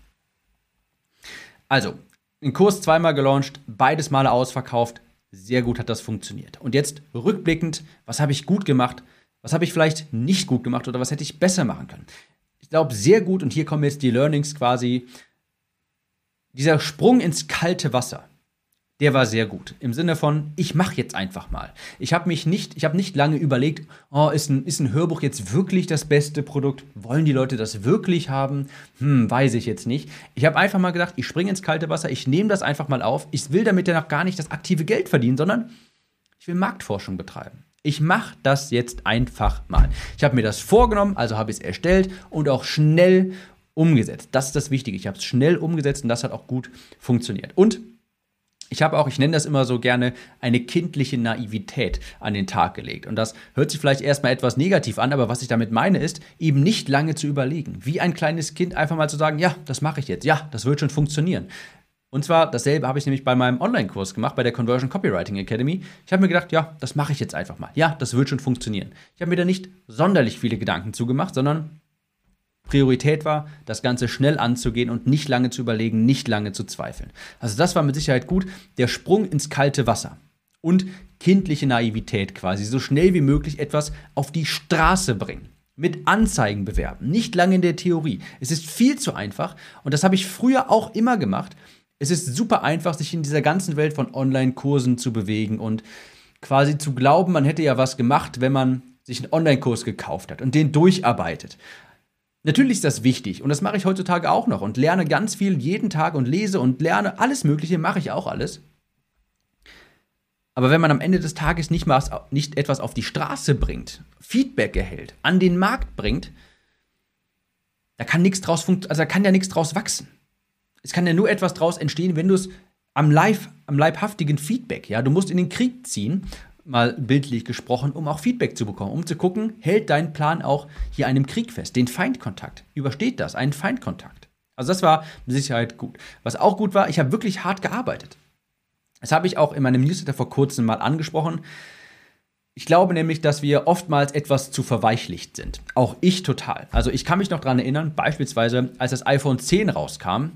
Also, den Kurs zweimal gelauncht, beides Male ausverkauft, sehr gut hat das funktioniert. Und jetzt rückblickend, was habe ich gut gemacht? Was habe ich vielleicht nicht gut gemacht oder was hätte ich besser machen können? Ich glaube, sehr gut, und hier kommen jetzt die Learnings quasi. Dieser Sprung ins kalte Wasser der war sehr gut. Im Sinne von, ich mache jetzt einfach mal. Ich habe mich nicht, ich habe nicht lange überlegt, oh, ist ein, ist ein Hörbuch jetzt wirklich das beste Produkt? Wollen die Leute das wirklich haben? Hm, weiß ich jetzt nicht. Ich habe einfach mal gedacht, ich springe ins kalte Wasser, ich nehme das einfach mal auf. Ich will damit ja noch gar nicht das aktive Geld verdienen, sondern ich will Marktforschung betreiben. Ich mache das jetzt einfach mal. Ich habe mir das vorgenommen, also habe ich es erstellt und auch schnell umgesetzt. Das ist das Wichtige. Ich habe es schnell umgesetzt und das hat auch gut funktioniert. Und ich habe auch, ich nenne das immer so gerne, eine kindliche Naivität an den Tag gelegt. Und das hört sich vielleicht erstmal etwas negativ an, aber was ich damit meine ist, eben nicht lange zu überlegen. Wie ein kleines Kind einfach mal zu sagen, ja, das mache ich jetzt, ja, das wird schon funktionieren. Und zwar dasselbe habe ich nämlich bei meinem Online-Kurs gemacht, bei der Conversion Copywriting Academy. Ich habe mir gedacht, ja, das mache ich jetzt einfach mal. Ja, das wird schon funktionieren. Ich habe mir da nicht sonderlich viele Gedanken zugemacht, sondern Priorität war, das Ganze schnell anzugehen und nicht lange zu überlegen, nicht lange zu zweifeln. Also das war mit Sicherheit gut. Der Sprung ins kalte Wasser und kindliche Naivität quasi, so schnell wie möglich etwas auf die Straße bringen. Mit Anzeigen bewerben, nicht lange in der Theorie. Es ist viel zu einfach und das habe ich früher auch immer gemacht. Es ist super einfach, sich in dieser ganzen Welt von Online-Kursen zu bewegen und quasi zu glauben, man hätte ja was gemacht, wenn man sich einen Online-Kurs gekauft hat und den durcharbeitet. Natürlich ist das wichtig und das mache ich heutzutage auch noch und lerne ganz viel jeden Tag und lese und lerne alles Mögliche, mache ich auch alles. Aber wenn man am Ende des Tages nicht, mal, nicht etwas auf die Straße bringt, Feedback erhält, an den Markt bringt, da kann nichts draus also da kann ja nichts draus wachsen. Es kann ja nur etwas draus entstehen, wenn du es am, live, am leibhaftigen Feedback, ja, du musst in den Krieg ziehen mal bildlich gesprochen, um auch Feedback zu bekommen, um zu gucken, hält dein Plan auch hier einem Krieg fest, den Feindkontakt, übersteht das, einen Feindkontakt. Also das war mit Sicherheit gut. Was auch gut war, ich habe wirklich hart gearbeitet. Das habe ich auch in meinem Newsletter vor kurzem mal angesprochen. Ich glaube nämlich, dass wir oftmals etwas zu verweichlicht sind. Auch ich total. Also ich kann mich noch daran erinnern, beispielsweise als das iPhone 10 rauskam.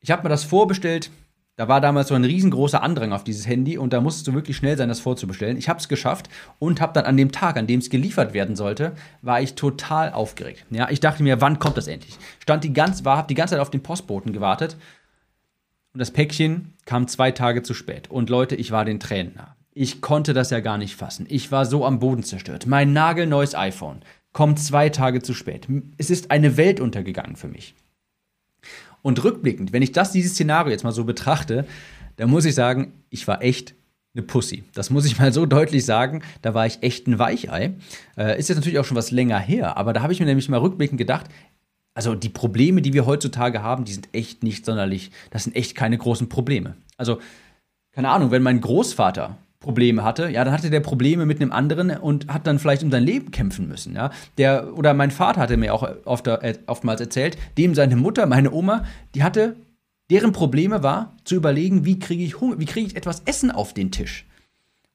Ich habe mir das vorbestellt, da war damals so ein riesengroßer Andrang auf dieses Handy und da musstest du wirklich schnell sein, das vorzubestellen. Ich habe es geschafft und habe dann an dem Tag, an dem es geliefert werden sollte, war ich total aufgeregt. Ja, ich dachte mir, wann kommt das endlich? Stand die ganz, war, habe die ganze Zeit auf den Postboten gewartet und das Päckchen kam zwei Tage zu spät. Und Leute, ich war den Tränen nah. Ich konnte das ja gar nicht fassen. Ich war so am Boden zerstört. Mein nagelneues iPhone kommt zwei Tage zu spät. Es ist eine Welt untergegangen für mich. Und rückblickend, wenn ich das, dieses Szenario jetzt mal so betrachte, dann muss ich sagen, ich war echt eine Pussy. Das muss ich mal so deutlich sagen. Da war ich echt ein Weichei. Äh, ist jetzt natürlich auch schon was länger her, aber da habe ich mir nämlich mal rückblickend gedacht, also die Probleme, die wir heutzutage haben, die sind echt nicht sonderlich, das sind echt keine großen Probleme. Also, keine Ahnung, wenn mein Großvater Probleme hatte, ja, dann hatte der Probleme mit einem anderen und hat dann vielleicht um sein Leben kämpfen müssen, ja. Der, oder mein Vater hatte mir auch oft, äh, oftmals erzählt, dem seine Mutter, meine Oma, die hatte, deren Probleme war, zu überlegen, wie kriege ich Hunger, wie kriege ich etwas Essen auf den Tisch.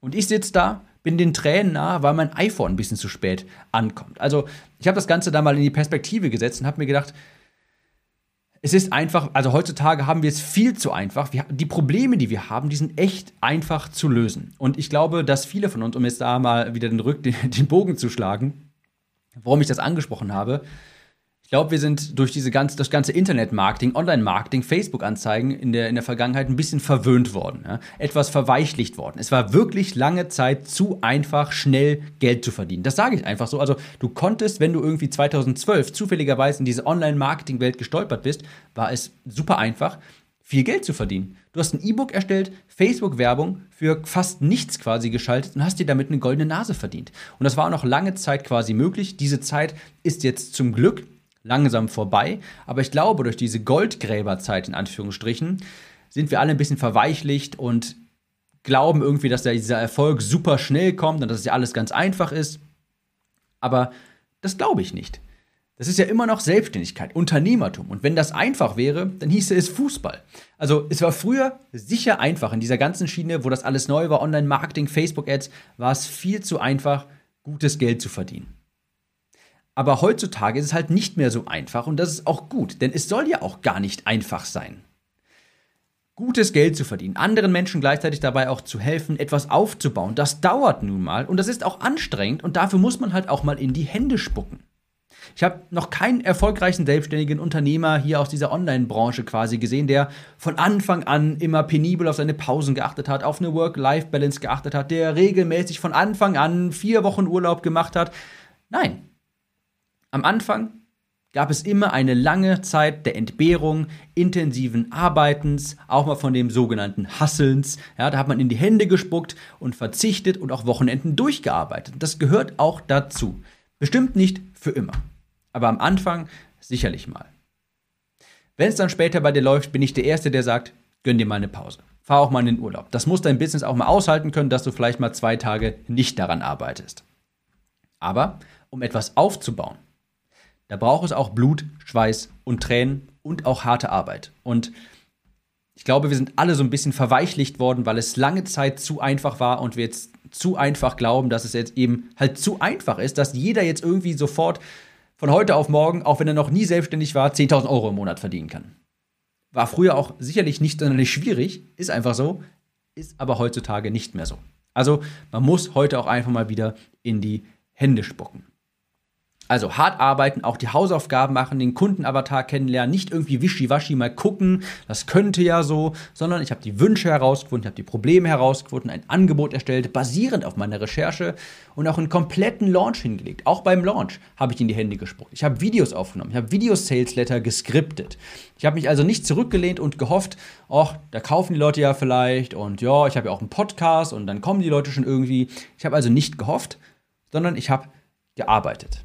Und ich sitze da, bin den Tränen nah, weil mein iPhone ein bisschen zu spät ankommt. Also, ich habe das Ganze da mal in die Perspektive gesetzt und habe mir gedacht, es ist einfach, also heutzutage haben wir es viel zu einfach. Wir, die Probleme, die wir haben, die sind echt einfach zu lösen. Und ich glaube, dass viele von uns, um jetzt da mal wieder den, Rück, den, den Bogen zu schlagen, warum ich das angesprochen habe, ich glaube, wir sind durch diese ganze, das ganze Internet-Marketing, Online-Marketing, Facebook-Anzeigen in der, in der Vergangenheit ein bisschen verwöhnt worden, ja? etwas verweichlicht worden. Es war wirklich lange Zeit zu einfach, schnell Geld zu verdienen. Das sage ich einfach so. Also du konntest, wenn du irgendwie 2012 zufälligerweise in diese Online-Marketing-Welt gestolpert bist, war es super einfach, viel Geld zu verdienen. Du hast ein E-Book erstellt, Facebook-Werbung für fast nichts quasi geschaltet und hast dir damit eine goldene Nase verdient. Und das war auch noch lange Zeit quasi möglich. Diese Zeit ist jetzt zum Glück langsam vorbei. Aber ich glaube, durch diese Goldgräberzeit in Anführungsstrichen sind wir alle ein bisschen verweichlicht und glauben irgendwie, dass dieser Erfolg super schnell kommt und dass es ja alles ganz einfach ist. Aber das glaube ich nicht. Das ist ja immer noch Selbstständigkeit, Unternehmertum. Und wenn das einfach wäre, dann hieße es Fußball. Also es war früher sicher einfach in dieser ganzen Schiene, wo das alles neu war, Online-Marketing, Facebook-Ads, war es viel zu einfach, gutes Geld zu verdienen. Aber heutzutage ist es halt nicht mehr so einfach und das ist auch gut, denn es soll ja auch gar nicht einfach sein. gutes Geld zu verdienen, anderen Menschen gleichzeitig dabei auch zu helfen, etwas aufzubauen. Das dauert nun mal und das ist auch anstrengend und dafür muss man halt auch mal in die Hände spucken. Ich habe noch keinen erfolgreichen selbstständigen Unternehmer hier aus dieser Online-Branche quasi gesehen, der von Anfang an immer penibel auf seine Pausen geachtet hat, auf eine Work-Life-Balance geachtet hat, der regelmäßig von Anfang an vier Wochen Urlaub gemacht hat. Nein. Am Anfang gab es immer eine lange Zeit der Entbehrung, intensiven Arbeitens, auch mal von dem sogenannten Hasselns. Ja, da hat man in die Hände gespuckt und verzichtet und auch Wochenenden durchgearbeitet. Das gehört auch dazu. Bestimmt nicht für immer. Aber am Anfang sicherlich mal. Wenn es dann später bei dir läuft, bin ich der Erste, der sagt, gönn dir mal eine Pause. Fahr auch mal in den Urlaub. Das muss dein Business auch mal aushalten können, dass du vielleicht mal zwei Tage nicht daran arbeitest. Aber um etwas aufzubauen, da braucht es auch Blut, Schweiß und Tränen und auch harte Arbeit. Und ich glaube, wir sind alle so ein bisschen verweichlicht worden, weil es lange Zeit zu einfach war und wir jetzt zu einfach glauben, dass es jetzt eben halt zu einfach ist, dass jeder jetzt irgendwie sofort von heute auf morgen, auch wenn er noch nie selbstständig war, 10.000 Euro im Monat verdienen kann. War früher auch sicherlich nicht sonderlich schwierig, ist einfach so, ist aber heutzutage nicht mehr so. Also man muss heute auch einfach mal wieder in die Hände spucken. Also hart arbeiten, auch die Hausaufgaben machen, den Kundenavatar kennenlernen, nicht irgendwie wischiwaschi mal gucken, das könnte ja so, sondern ich habe die Wünsche herausgefunden, ich habe die Probleme herausgefunden, ein Angebot erstellt, basierend auf meiner Recherche und auch einen kompletten Launch hingelegt. Auch beim Launch habe ich in die Hände gespuckt. Ich habe Videos aufgenommen, ich habe Video-Sales-Letter geskriptet. Ich habe mich also nicht zurückgelehnt und gehofft, ach, da kaufen die Leute ja vielleicht und ja, ich habe ja auch einen Podcast und dann kommen die Leute schon irgendwie. Ich habe also nicht gehofft, sondern ich habe gearbeitet.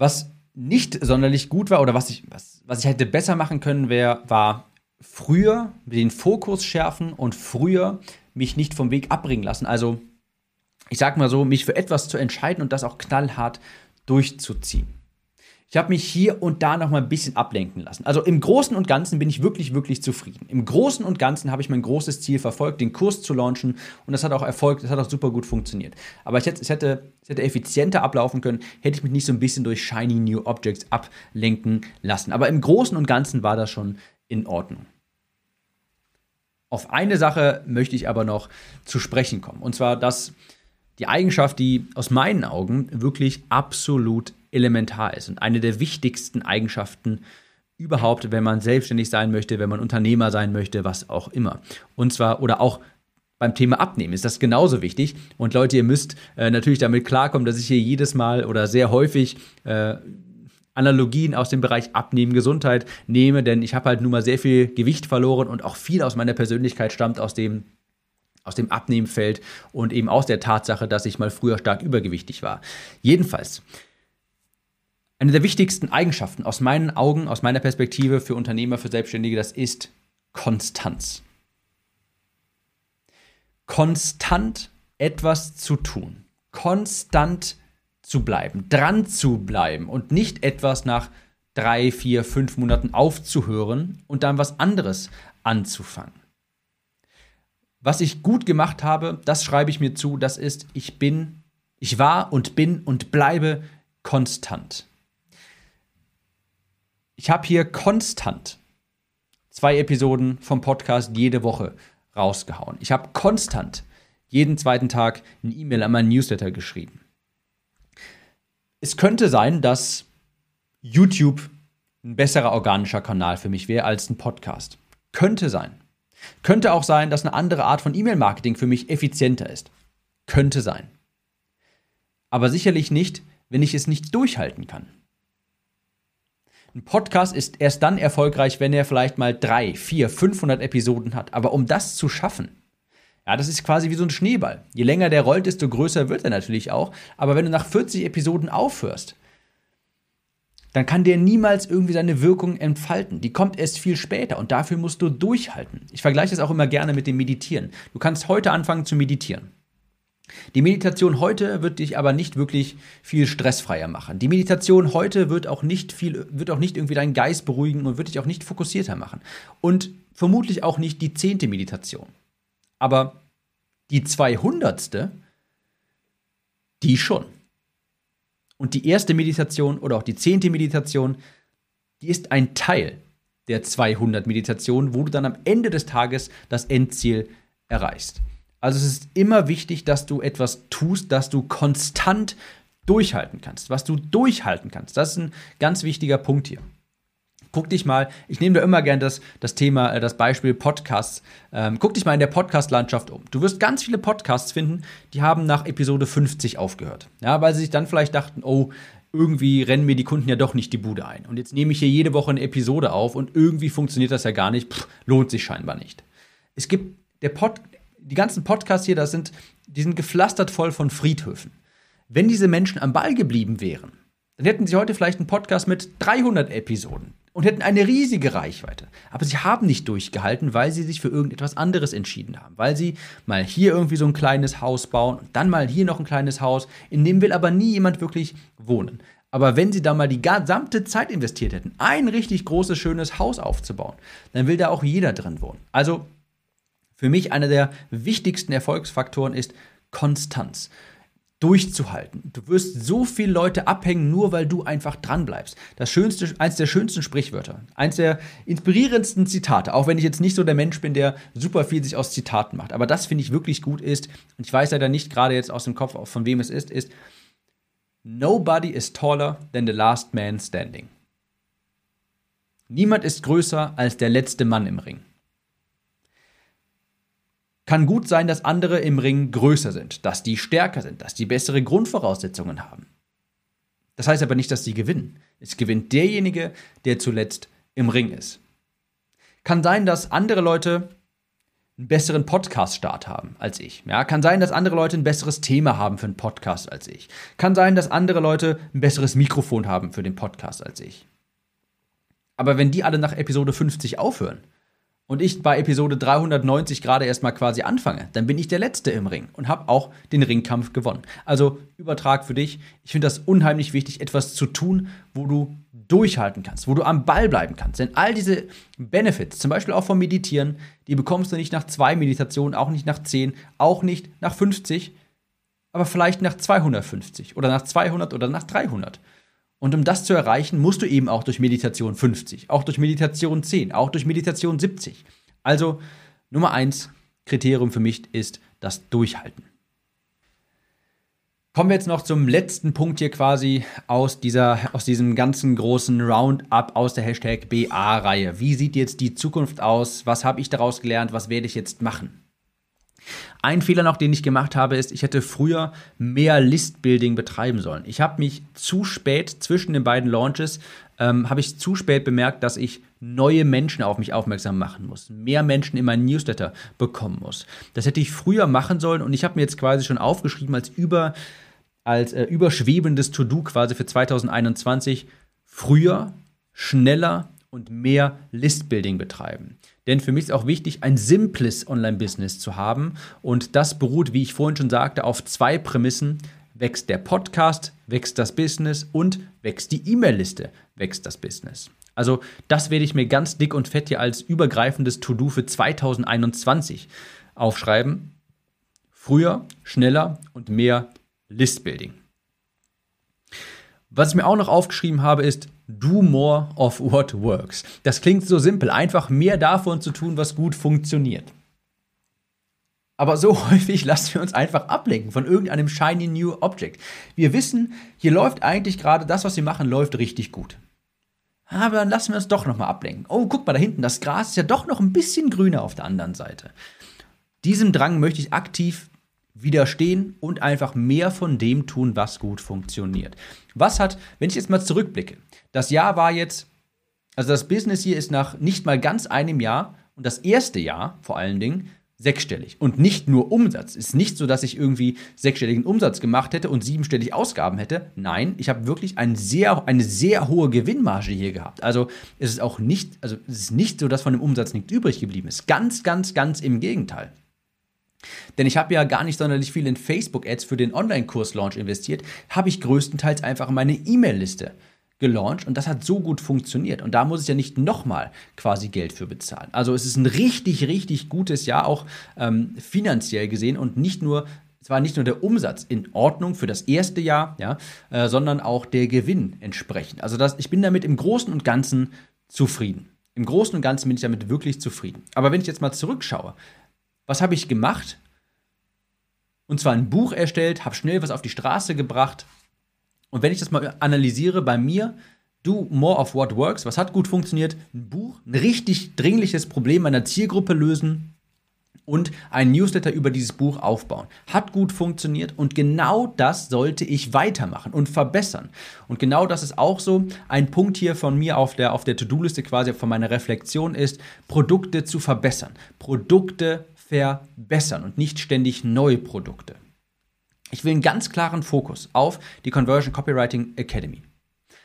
Was nicht sonderlich gut war oder was ich, was, was ich hätte besser machen können, wär, war früher den Fokus schärfen und früher mich nicht vom Weg abbringen lassen. Also, ich sag mal so, mich für etwas zu entscheiden und das auch knallhart durchzuziehen. Ich habe mich hier und da noch mal ein bisschen ablenken lassen. Also im Großen und Ganzen bin ich wirklich, wirklich zufrieden. Im Großen und Ganzen habe ich mein großes Ziel verfolgt, den Kurs zu launchen. Und das hat auch Erfolg, das hat auch super gut funktioniert. Aber ich hätte, es, hätte, es hätte effizienter ablaufen können, hätte ich mich nicht so ein bisschen durch Shiny New Objects ablenken lassen. Aber im Großen und Ganzen war das schon in Ordnung. Auf eine Sache möchte ich aber noch zu sprechen kommen. Und zwar, dass die Eigenschaft, die aus meinen Augen wirklich absolut elementar ist und eine der wichtigsten Eigenschaften überhaupt, wenn man selbstständig sein möchte, wenn man Unternehmer sein möchte, was auch immer. Und zwar, oder auch beim Thema Abnehmen ist das genauso wichtig. Und Leute, ihr müsst äh, natürlich damit klarkommen, dass ich hier jedes Mal oder sehr häufig äh, Analogien aus dem Bereich Abnehmen, Gesundheit nehme, denn ich habe halt nun mal sehr viel Gewicht verloren und auch viel aus meiner Persönlichkeit stammt aus dem aus dem Abnehmfeld und eben aus der Tatsache, dass ich mal früher stark übergewichtig war. Jedenfalls, eine der wichtigsten Eigenschaften aus meinen Augen, aus meiner Perspektive für Unternehmer, für Selbstständige, das ist Konstanz. Konstant etwas zu tun, konstant zu bleiben, dran zu bleiben und nicht etwas nach drei, vier, fünf Monaten aufzuhören und dann was anderes anzufangen. Was ich gut gemacht habe, das schreibe ich mir zu, das ist, ich bin, ich war und bin und bleibe konstant. Ich habe hier konstant zwei Episoden vom Podcast jede Woche rausgehauen. Ich habe konstant jeden zweiten Tag eine E-Mail an meinen Newsletter geschrieben. Es könnte sein, dass YouTube ein besserer organischer Kanal für mich wäre als ein Podcast. Könnte sein. Könnte auch sein, dass eine andere Art von E-Mail-Marketing für mich effizienter ist. Könnte sein. Aber sicherlich nicht, wenn ich es nicht durchhalten kann. Ein Podcast ist erst dann erfolgreich, wenn er vielleicht mal drei, vier, 500 Episoden hat. Aber um das zu schaffen, ja, das ist quasi wie so ein Schneeball. Je länger der rollt, desto größer wird er natürlich auch. Aber wenn du nach 40 Episoden aufhörst, dann kann der niemals irgendwie seine Wirkung entfalten. Die kommt erst viel später und dafür musst du durchhalten. Ich vergleiche das auch immer gerne mit dem Meditieren. Du kannst heute anfangen zu meditieren. Die Meditation heute wird dich aber nicht wirklich viel stressfreier machen. Die Meditation heute wird auch nicht viel, wird auch nicht irgendwie deinen Geist beruhigen und wird dich auch nicht fokussierter machen. Und vermutlich auch nicht die zehnte Meditation. Aber die zweihundertste, die schon. Und die erste Meditation oder auch die zehnte Meditation, die ist ein Teil der 200 Meditationen, wo du dann am Ende des Tages das Endziel erreichst. Also es ist immer wichtig, dass du etwas tust, dass du konstant durchhalten kannst, was du durchhalten kannst. Das ist ein ganz wichtiger Punkt hier. Guck dich mal, ich nehme da immer gern das, das Thema, äh, das Beispiel Podcasts. Ähm, guck dich mal in der Podcast-Landschaft um. Du wirst ganz viele Podcasts finden, die haben nach Episode 50 aufgehört. Ja, weil sie sich dann vielleicht dachten, oh, irgendwie rennen mir die Kunden ja doch nicht die Bude ein. Und jetzt nehme ich hier jede Woche eine Episode auf und irgendwie funktioniert das ja gar nicht. Pff, lohnt sich scheinbar nicht. Es gibt der Pod, die ganzen Podcasts hier, das sind, die sind gepflastert voll von Friedhöfen. Wenn diese Menschen am Ball geblieben wären, dann hätten sie heute vielleicht einen Podcast mit 300 Episoden und hätten eine riesige Reichweite. Aber sie haben nicht durchgehalten, weil sie sich für irgendetwas anderes entschieden haben. Weil sie mal hier irgendwie so ein kleines Haus bauen und dann mal hier noch ein kleines Haus, in dem will aber nie jemand wirklich wohnen. Aber wenn sie da mal die gesamte Zeit investiert hätten, ein richtig großes, schönes Haus aufzubauen, dann will da auch jeder drin wohnen. Also für mich einer der wichtigsten Erfolgsfaktoren ist Konstanz durchzuhalten. Du wirst so viele Leute abhängen, nur weil du einfach dran bleibst. Das schönste, eins der schönsten Sprichwörter, eins der inspirierendsten Zitate, auch wenn ich jetzt nicht so der Mensch bin, der super viel sich aus Zitaten macht. Aber das finde ich wirklich gut ist, und ich weiß leider nicht gerade jetzt aus dem Kopf, von wem es ist, ist, Nobody is taller than the last man standing. Niemand ist größer als der letzte Mann im Ring. Kann gut sein, dass andere im Ring größer sind, dass die stärker sind, dass die bessere Grundvoraussetzungen haben. Das heißt aber nicht, dass sie gewinnen. Es gewinnt derjenige, der zuletzt im Ring ist. Kann sein, dass andere Leute einen besseren Podcast-Start haben als ich. Ja, kann sein, dass andere Leute ein besseres Thema haben für einen Podcast als ich. Kann sein, dass andere Leute ein besseres Mikrofon haben für den Podcast als ich. Aber wenn die alle nach Episode 50 aufhören, und ich bei Episode 390 gerade erstmal quasi anfange, dann bin ich der Letzte im Ring und habe auch den Ringkampf gewonnen. Also Übertrag für dich. Ich finde das unheimlich wichtig, etwas zu tun, wo du durchhalten kannst, wo du am Ball bleiben kannst. Denn all diese Benefits, zum Beispiel auch vom Meditieren, die bekommst du nicht nach zwei Meditationen, auch nicht nach zehn, auch nicht nach 50, aber vielleicht nach 250 oder nach 200 oder nach 300. Und um das zu erreichen, musst du eben auch durch Meditation 50, auch durch Meditation 10, auch durch Meditation 70. Also Nummer eins Kriterium für mich ist das Durchhalten. Kommen wir jetzt noch zum letzten Punkt hier quasi aus, dieser, aus diesem ganzen großen Roundup aus der Hashtag BA-Reihe. Wie sieht jetzt die Zukunft aus? Was habe ich daraus gelernt? Was werde ich jetzt machen? Ein Fehler noch, den ich gemacht habe, ist, ich hätte früher mehr Listbuilding betreiben sollen. Ich habe mich zu spät zwischen den beiden Launches, ähm, habe ich zu spät bemerkt, dass ich neue Menschen auf mich aufmerksam machen muss, mehr Menschen in meinen Newsletter bekommen muss. Das hätte ich früher machen sollen und ich habe mir jetzt quasi schon aufgeschrieben als über als äh, überschwebendes To-Do quasi für 2021 früher, schneller und mehr Listbuilding betreiben. Denn für mich ist auch wichtig, ein simples Online-Business zu haben. Und das beruht, wie ich vorhin schon sagte, auf zwei Prämissen. Wächst der Podcast, wächst das Business und wächst die E-Mail-Liste, wächst das Business. Also das werde ich mir ganz dick und fett hier als übergreifendes To-Do für 2021 aufschreiben. Früher, schneller und mehr Listbuilding. Was ich mir auch noch aufgeschrieben habe, ist Do more of what works. Das klingt so simpel, einfach mehr davon zu tun, was gut funktioniert. Aber so häufig lassen wir uns einfach ablenken von irgendeinem shiny new object. Wir wissen, hier läuft eigentlich gerade das, was wir machen, läuft richtig gut. Aber dann lassen wir uns doch nochmal ablenken. Oh, guck mal da hinten, das Gras ist ja doch noch ein bisschen grüner auf der anderen Seite. Diesem Drang möchte ich aktiv widerstehen und einfach mehr von dem tun, was gut funktioniert. Was hat, wenn ich jetzt mal zurückblicke, das Jahr war jetzt, also das Business hier ist nach nicht mal ganz einem Jahr und das erste Jahr vor allen Dingen sechsstellig. Und nicht nur Umsatz. Ist nicht so, dass ich irgendwie sechsstelligen Umsatz gemacht hätte und siebenstellig Ausgaben hätte. Nein, ich habe wirklich ein sehr, eine sehr hohe Gewinnmarge hier gehabt. Also es ist auch nicht, also es ist nicht so, dass von dem Umsatz nichts übrig geblieben ist. Ganz, ganz, ganz im Gegenteil. Denn ich habe ja gar nicht sonderlich viel in Facebook-Ads für den Online-Kurs-Launch investiert, habe ich größtenteils einfach in meine E-Mail-Liste gelauncht und das hat so gut funktioniert. Und da muss ich ja nicht nochmal quasi Geld für bezahlen. Also es ist ein richtig, richtig gutes Jahr, auch ähm, finanziell gesehen und nicht nur. Es war nicht nur der Umsatz in Ordnung für das erste Jahr, ja, äh, sondern auch der Gewinn entsprechend. Also das, ich bin damit im Großen und Ganzen zufrieden. Im Großen und Ganzen bin ich damit wirklich zufrieden. Aber wenn ich jetzt mal zurückschaue, was habe ich gemacht? Und zwar ein Buch erstellt, habe schnell was auf die Straße gebracht. Und wenn ich das mal analysiere bei mir, Do More of What Works, was hat gut funktioniert? Ein Buch, ein richtig dringliches Problem meiner Zielgruppe lösen, und ein Newsletter über dieses Buch aufbauen. Hat gut funktioniert und genau das sollte ich weitermachen und verbessern. Und genau das ist auch so ein Punkt hier von mir auf der, auf der To-Do-Liste quasi von meiner Reflexion ist, Produkte zu verbessern. Produkte verbessern und nicht ständig neue Produkte. Ich will einen ganz klaren Fokus auf die Conversion Copywriting Academy.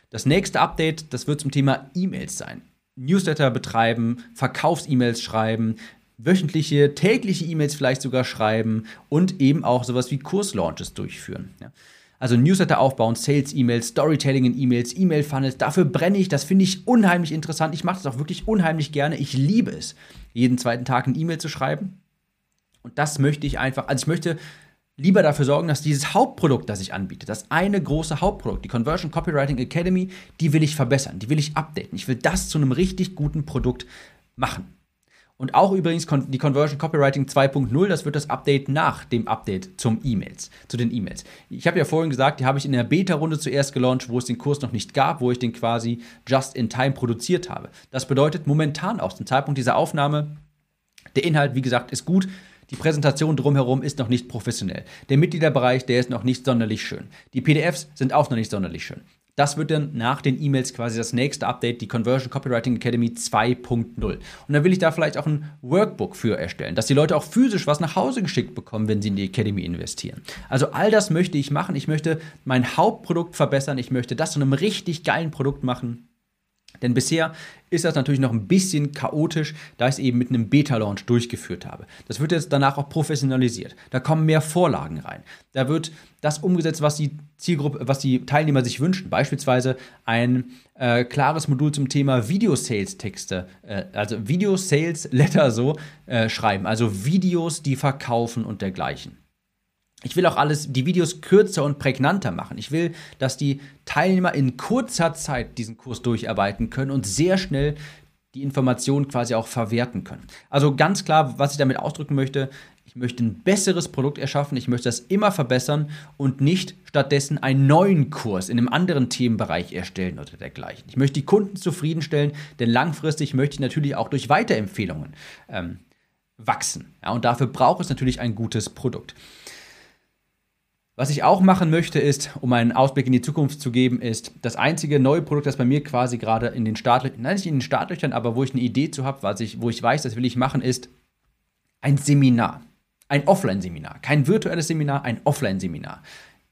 Das nächste Update, das wird zum Thema E-Mails sein. Newsletter betreiben, Verkaufs-E-Mails schreiben, wöchentliche, tägliche E-Mails vielleicht sogar schreiben und eben auch sowas wie Kurslaunches durchführen. Ja. Also Newsletter aufbauen, Sales-E-Mails, Storytelling in E-Mails, E-Mail-Funnels, dafür brenne ich, das finde ich unheimlich interessant. Ich mache das auch wirklich unheimlich gerne. Ich liebe es, jeden zweiten Tag ein E-Mail zu schreiben. Und das möchte ich einfach, also ich möchte lieber dafür sorgen, dass dieses Hauptprodukt, das ich anbiete, das eine große Hauptprodukt, die Conversion Copywriting Academy, die will ich verbessern, die will ich updaten. Ich will das zu einem richtig guten Produkt machen. Und auch übrigens die Conversion Copywriting 2.0, das wird das Update nach dem Update zum E-Mails, zu den E-Mails. Ich habe ja vorhin gesagt, die habe ich in der Beta-Runde zuerst gelauncht, wo es den Kurs noch nicht gab, wo ich den quasi just in time produziert habe. Das bedeutet momentan auch zum Zeitpunkt dieser Aufnahme, der Inhalt, wie gesagt, ist gut. Die Präsentation drumherum ist noch nicht professionell. Der Mitgliederbereich, der ist noch nicht sonderlich schön. Die PDFs sind auch noch nicht sonderlich schön. Das wird dann nach den E-Mails quasi das nächste Update, die Conversion Copywriting Academy 2.0. Und dann will ich da vielleicht auch ein Workbook für erstellen, dass die Leute auch physisch was nach Hause geschickt bekommen, wenn sie in die Academy investieren. Also all das möchte ich machen. Ich möchte mein Hauptprodukt verbessern. Ich möchte das zu einem richtig geilen Produkt machen. Denn bisher ist das natürlich noch ein bisschen chaotisch, da ich es eben mit einem Beta-Launch durchgeführt habe. Das wird jetzt danach auch professionalisiert. Da kommen mehr Vorlagen rein. Da wird das umgesetzt, was die Zielgruppe, was die Teilnehmer sich wünschen. Beispielsweise ein äh, klares Modul zum Thema Video-Sales-Texte, äh, also Video-Sales-Letter so äh, schreiben, also Videos, die verkaufen und dergleichen. Ich will auch alles, die Videos kürzer und prägnanter machen. Ich will, dass die Teilnehmer in kurzer Zeit diesen Kurs durcharbeiten können und sehr schnell die Informationen quasi auch verwerten können. Also ganz klar, was ich damit ausdrücken möchte, ich möchte ein besseres Produkt erschaffen, ich möchte das immer verbessern und nicht stattdessen einen neuen Kurs in einem anderen Themenbereich erstellen oder dergleichen. Ich möchte die Kunden zufriedenstellen, denn langfristig möchte ich natürlich auch durch Weiterempfehlungen ähm, wachsen. Ja, und dafür braucht es natürlich ein gutes Produkt. Was ich auch machen möchte, ist, um einen Ausblick in die Zukunft zu geben, ist das einzige neue Produkt, das bei mir quasi gerade in den Startlöchern, nein, nicht in den Startlöchern, aber wo ich eine Idee zu habe, was ich, wo ich weiß, das will ich machen, ist ein Seminar. Ein Offline-Seminar. Kein virtuelles Seminar, ein Offline-Seminar.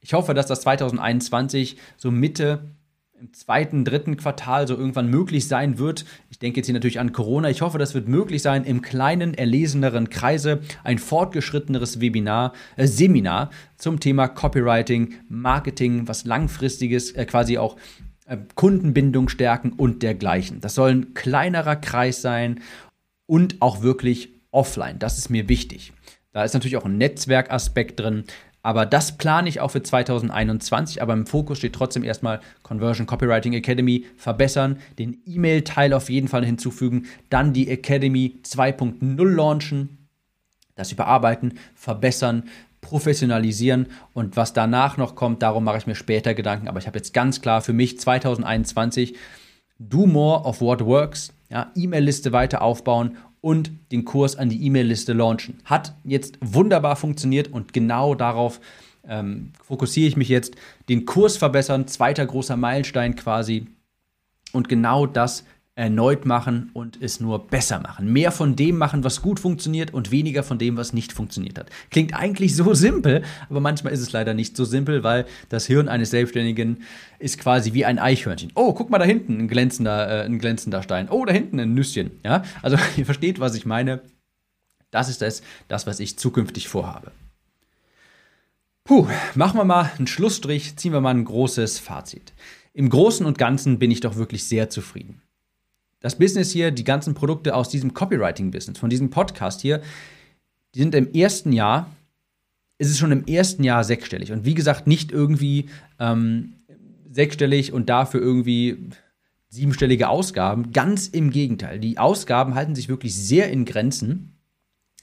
Ich hoffe, dass das 2021 so Mitte im zweiten, dritten Quartal so irgendwann möglich sein wird. Ich denke jetzt hier natürlich an Corona. Ich hoffe, das wird möglich sein, im kleinen, erleseneren Kreise ein fortgeschritteneres Webinar, äh, Seminar zum Thema Copywriting, Marketing, was langfristiges, äh, quasi auch äh, Kundenbindung stärken und dergleichen. Das soll ein kleinerer Kreis sein und auch wirklich offline. Das ist mir wichtig. Da ist natürlich auch ein Netzwerkaspekt drin. Aber das plane ich auch für 2021. Aber im Fokus steht trotzdem erstmal Conversion Copywriting Academy verbessern, den E-Mail-Teil auf jeden Fall hinzufügen, dann die Academy 2.0 launchen, das überarbeiten, verbessern, professionalisieren und was danach noch kommt, darum mache ich mir später Gedanken. Aber ich habe jetzt ganz klar für mich 2021 Do More of What Works, ja, E-Mail-Liste weiter aufbauen und den Kurs an die E-Mail-Liste launchen. Hat jetzt wunderbar funktioniert und genau darauf ähm, fokussiere ich mich jetzt. Den Kurs verbessern, zweiter großer Meilenstein quasi. Und genau das erneut machen und es nur besser machen. Mehr von dem machen, was gut funktioniert und weniger von dem, was nicht funktioniert hat. Klingt eigentlich so simpel, aber manchmal ist es leider nicht so simpel, weil das Hirn eines Selbstständigen ist quasi wie ein Eichhörnchen. Oh, guck mal da hinten, ein glänzender, äh, ein glänzender Stein. Oh, da hinten ein Nüsschen. Ja, also ihr versteht, was ich meine. Das ist das, das was ich zukünftig vorhabe. Puh, machen wir mal einen Schlussstrich, ziehen wir mal ein großes Fazit. Im Großen und Ganzen bin ich doch wirklich sehr zufrieden. Das Business hier, die ganzen Produkte aus diesem Copywriting-Business, von diesem Podcast hier, die sind im ersten Jahr, ist es schon im ersten Jahr sechsstellig. Und wie gesagt, nicht irgendwie ähm, sechsstellig und dafür irgendwie siebenstellige Ausgaben. Ganz im Gegenteil. Die Ausgaben halten sich wirklich sehr in Grenzen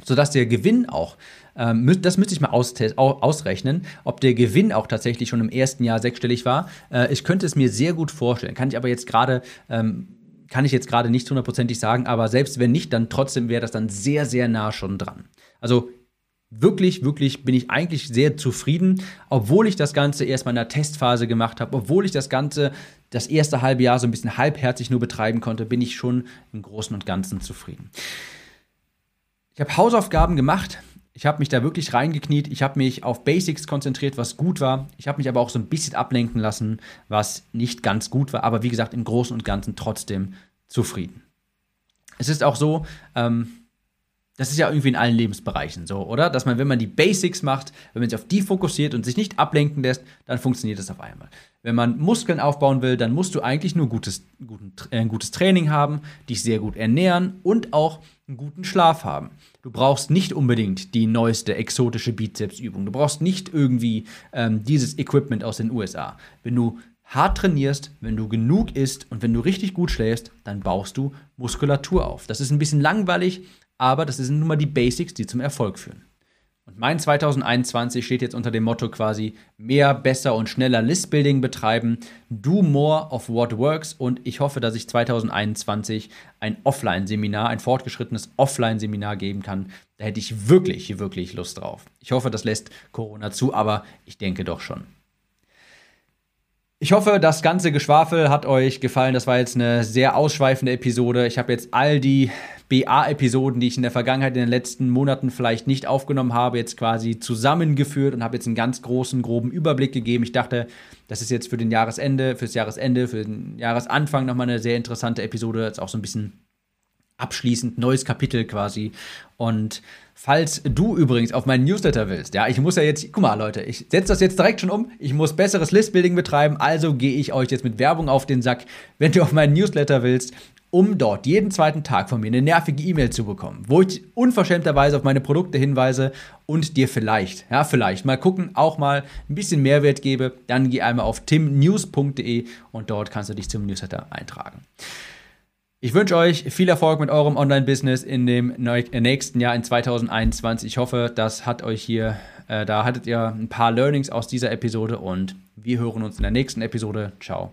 sodass der Gewinn auch, ähm, das müsste ich mal ausrechnen, ob der Gewinn auch tatsächlich schon im ersten Jahr sechsstellig war. Äh, ich könnte es mir sehr gut vorstellen, kann ich aber jetzt gerade, ähm, kann ich jetzt gerade nicht hundertprozentig sagen, aber selbst wenn nicht, dann trotzdem wäre das dann sehr, sehr nah schon dran. Also wirklich, wirklich bin ich eigentlich sehr zufrieden, obwohl ich das Ganze erstmal in der Testphase gemacht habe, obwohl ich das Ganze das erste halbe Jahr so ein bisschen halbherzig nur betreiben konnte, bin ich schon im Großen und Ganzen zufrieden. Ich habe Hausaufgaben gemacht. Ich habe mich da wirklich reingekniet. Ich habe mich auf Basics konzentriert, was gut war. Ich habe mich aber auch so ein bisschen ablenken lassen, was nicht ganz gut war. Aber wie gesagt, im Großen und Ganzen trotzdem zufrieden. Es ist auch so, ähm, das ist ja irgendwie in allen Lebensbereichen so, oder? Dass man, wenn man die Basics macht, wenn man sich auf die fokussiert und sich nicht ablenken lässt, dann funktioniert das auf einmal. Wenn man Muskeln aufbauen will, dann musst du eigentlich nur gutes, guten, äh, ein gutes Training haben, dich sehr gut ernähren und auch einen guten Schlaf haben. Du brauchst nicht unbedingt die neueste exotische Bizepsübung. Du brauchst nicht irgendwie ähm, dieses Equipment aus den USA. Wenn du hart trainierst, wenn du genug isst und wenn du richtig gut schläfst, dann baust du Muskulatur auf. Das ist ein bisschen langweilig, aber das sind nun mal die Basics, die zum Erfolg führen. Und mein 2021 steht jetzt unter dem Motto quasi mehr, besser und schneller Listbuilding betreiben, do more of what works und ich hoffe, dass ich 2021 ein Offline-Seminar, ein fortgeschrittenes Offline-Seminar geben kann. Da hätte ich wirklich, wirklich Lust drauf. Ich hoffe, das lässt Corona zu, aber ich denke doch schon. Ich hoffe, das ganze Geschwafel hat euch gefallen. Das war jetzt eine sehr ausschweifende Episode. Ich habe jetzt all die BA-Episoden, die ich in der Vergangenheit, in den letzten Monaten vielleicht nicht aufgenommen habe, jetzt quasi zusammengeführt und habe jetzt einen ganz großen, groben Überblick gegeben. Ich dachte, das ist jetzt für den Jahresende, fürs Jahresende, für den Jahresanfang nochmal eine sehr interessante Episode. Jetzt auch so ein bisschen abschließend neues Kapitel quasi. Und falls du übrigens auf meinen Newsletter willst, ja, ich muss ja jetzt, guck mal Leute, ich setze das jetzt direkt schon um, ich muss besseres Listbuilding betreiben, also gehe ich euch jetzt mit Werbung auf den Sack. Wenn du auf meinen Newsletter willst, um dort jeden zweiten Tag von mir eine nervige E-Mail zu bekommen, wo ich unverschämterweise auf meine Produkte hinweise und dir vielleicht, ja, vielleicht mal gucken, auch mal ein bisschen Mehrwert gebe, dann geh einmal auf timnews.de und dort kannst du dich zum Newsletter eintragen. Ich wünsche euch viel Erfolg mit eurem Online-Business in dem nächsten Jahr in 2021. Ich hoffe, das hat euch hier, äh, da hattet ihr ein paar Learnings aus dieser Episode und wir hören uns in der nächsten Episode. Ciao.